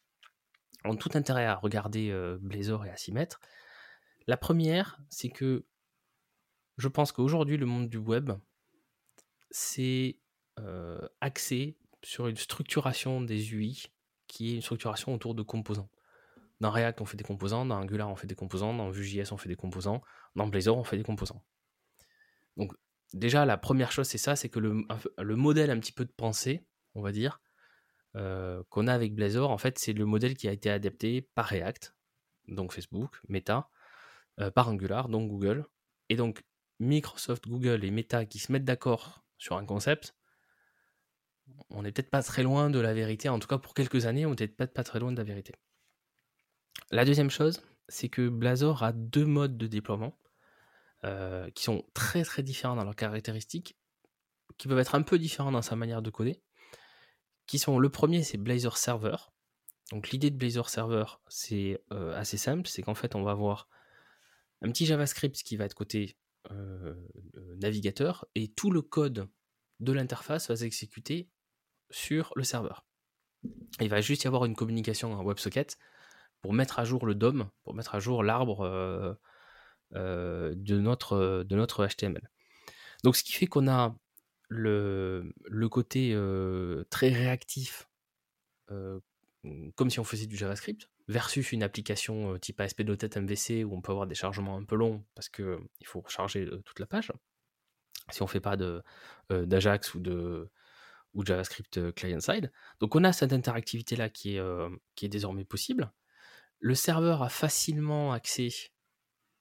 ont tout intérêt à regarder Blazor et à s'y mettre. La première, c'est que je pense qu'aujourd'hui, le monde du web, c'est axé sur une structuration des UI qui est une structuration autour de composants. Dans React, on fait des composants, dans Angular, on fait des composants, dans Vue.js, on fait des composants, dans Blazor, on fait des composants. Donc déjà, la première chose, c'est ça, c'est que le, le, modèle un petit peu de pensée, on va dire, euh, qu'on a avec Blazor, en fait, c'est le modèle qui a été adapté par React, donc Facebook, Meta, euh, par Angular, donc Google. Et donc Microsoft, Google et Meta qui se mettent d'accord sur un concept, on n'est peut-être pas très loin de la vérité, en tout cas pour quelques années, on n'est peut-être pas très loin de la vérité. La deuxième chose, c'est que Blazor a deux modes de déploiement. Euh, qui sont très très différents dans leurs caractéristiques, qui peuvent être un peu différents dans sa manière de coder. Qui sont le premier, c'est Blazor Server. Donc l'idée de Blazor Server, c'est euh, assez simple, c'est qu'en fait on va avoir un petit JavaScript qui va être côté euh, navigateur et tout le code de l'interface va s'exécuter sur le serveur. Il va juste y avoir une communication en WebSocket pour mettre à jour le DOM, pour mettre à jour l'arbre euh, de, notre, de notre HTML. Donc ce qui fait qu'on a le, côté euh, très réactif, euh, comme si on faisait du JavaScript, versus une application type ASP.NET MVC où on peut avoir des chargements un peu longs parce qu'il il faut recharger toute la page. Si on ne fait pas d'Ajax ou de, JavaScript client-side. Donc on a cette interactivité-là qui est désormais possible. Le serveur a facilement accès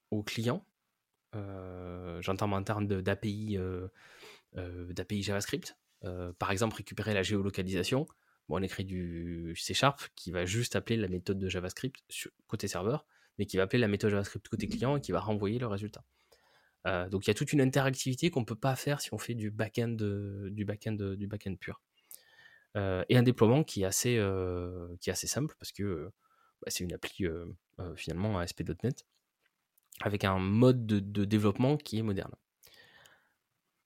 aux clients. Euh, j'entends en termes d'API euh, euh, d'API JavaScript. par exemple, récupérer la géolocalisation. Bon, on écrit du C Sharp qui va juste appeler la méthode de JavaScript côté serveur, mais qui va appeler la méthode JavaScript côté client et qui va renvoyer le résultat. donc il y a toute une interactivité qu'on ne peut pas faire si on fait du back-end du back du pur. et un déploiement qui est assez simple parce que bah, c'est une appli finalement ASP.NET avec un mode de, développement qui est moderne.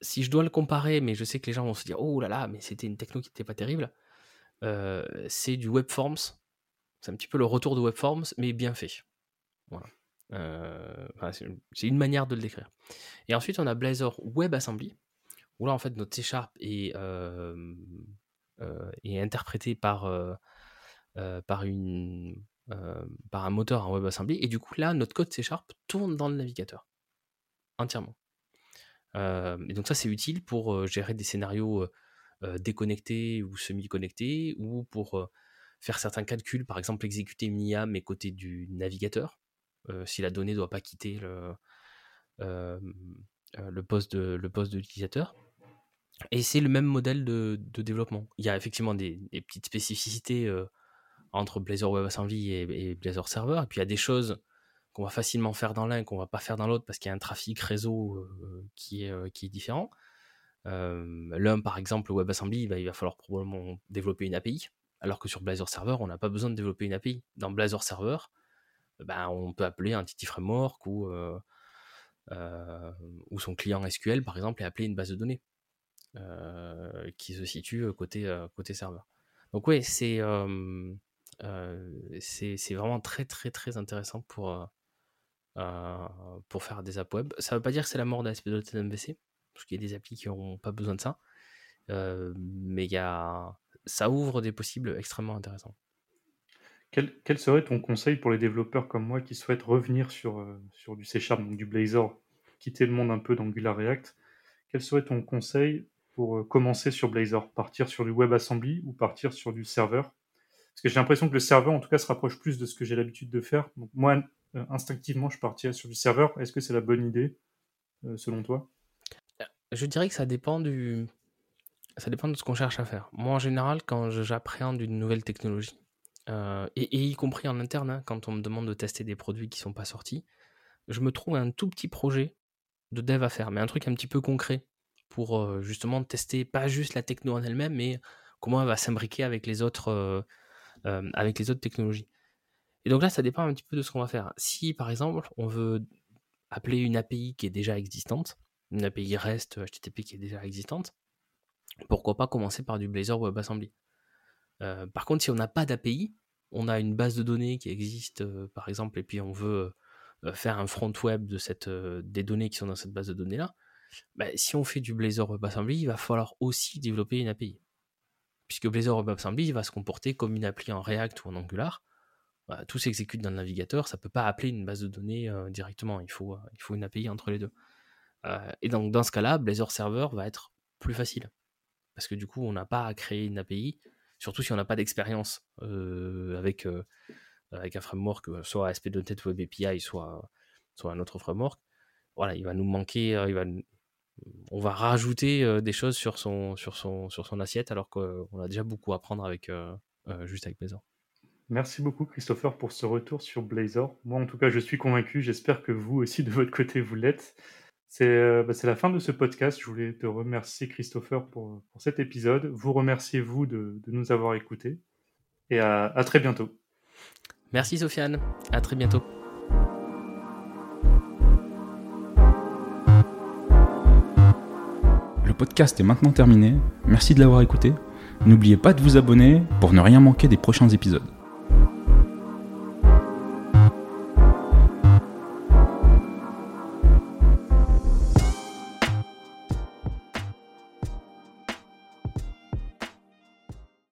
Si je dois le comparer, mais je sais que les gens vont se dire oh là là, mais c'était une techno qui n'était pas terrible, euh, c'est du WebForms. C'est un petit peu le retour de WebForms, mais bien fait. Voilà. Euh, c'est une manière de le décrire. Et ensuite, on a Blazor WebAssembly, où là, en fait, notre C Sharp est, euh, est interprété par, par, une, par un moteur en WebAssembly. Et du coup, là, notre code C Sharp tourne dans le navigateur, entièrement. et donc ça, c'est utile pour gérer des scénarios déconnectés ou semi-connectés, ou pour faire certains calculs, par exemple exécuter une IA mais côté du navigateur, si la donnée ne doit pas quitter le, poste de, le poste l'utilisateur. Et c'est le même modèle de, développement. Il y a effectivement des, petites spécificités entre Blazor WebAssembly et, et Blazor Server, et puis il y a des choses qu'on va facilement faire dans l'un qu'on va pas faire dans l'autre parce qu'il y a un trafic réseau qui, est, qui est différent. L'un, par exemple, WebAssembly, bah, il va falloir probablement développer une API alors que sur Blazor Server, on n'a pas besoin de développer une API. Dans Blazor Server, ben, on peut appeler un TT Framework ou, euh, euh, son client SQL, par exemple, et appeler une base de données euh, qui se situe côté, côté serveur. Donc oui, c'est c'est vraiment très très très intéressant pour, pour faire des apps web. Ça ne veut pas dire que c'est la mort d'ASP.NET MVC, parce qu'il y a des applis qui n'ont pas besoin de ça. mais y a ça ouvre des possibles extrêmement intéressants. Quel, serait ton conseil pour les développeurs comme moi qui souhaitent revenir sur, euh, sur du C Sharp, donc du Blazor, quitter le monde un peu d'Angular React? Quel serait ton conseil pour euh, commencer sur Blazor? Partir sur du WebAssembly ou partir sur du serveur? Parce que j'ai l'impression que le serveur, en tout cas, se rapproche plus de ce que j'ai l'habitude de faire. Moi, euh, instinctivement, je partirais sur du serveur. Est-ce que c'est la bonne idée, selon toi? Je dirais que ça dépend du, ça dépend de ce qu'on cherche à faire. Moi, en général, quand j'appréhende une nouvelle technologie, euh, et, y compris en interne, hein, quand on me demande de tester des produits qui ne sont pas sortis, je me trouve un tout petit projet de dev à faire, mais un truc un petit peu concret pour euh, justement tester pas juste la techno en elle-même, mais comment elle va s'imbriquer avec les autres, euh, avec les autres technologies. Et donc là, ça dépend un petit peu de ce qu'on va faire. Si par exemple, on veut appeler une API qui est déjà existante, une API REST HTTP qui est déjà existante, pourquoi pas commencer par du Blazor WebAssembly. Euh, par contre, si on n'a pas d'API, on a une base de données qui existe, euh, par exemple, et puis on veut euh, faire un front web des données qui sont dans cette base de données-là, bah, si on fait du Blazor WebAssembly, il va falloir aussi développer une API. Puisque Blazor WebAssembly va se comporter comme une appli en React ou en Angular. Bah, tout s'exécute dans le navigateur, ça ne peut pas appeler une base de données directement, il faut, faut une API entre les deux. et donc dans ce cas-là, Blazor Server va être plus facile parce que du coup, on n'a pas à créer une API, surtout si on n'a pas d'expérience euh, avec, euh, un framework, euh, soit ASP.NET Web API, soit, soit un autre framework. Voilà, il va nous manquer, il va, on va rajouter des choses sur son, sur son, sur son assiette, alors qu'on a déjà beaucoup à apprendre avec, juste avec Blazor. Merci beaucoup Christopher pour ce retour sur Blazor. Moi en tout cas je suis convaincu, j'espère que vous aussi de votre côté vous l'êtes. Euh, bah, c'est la fin de ce podcast. Je voulais te remercier, Christopher, pour, cet épisode. Vous remerciez, vous, de, nous avoir écoutés. Et à, à très bientôt. Merci, Sofiane. À très bientôt. Podcast est maintenant terminé. Merci de l'avoir écouté. N'oubliez pas de vous abonner pour ne rien manquer des prochains épisodes.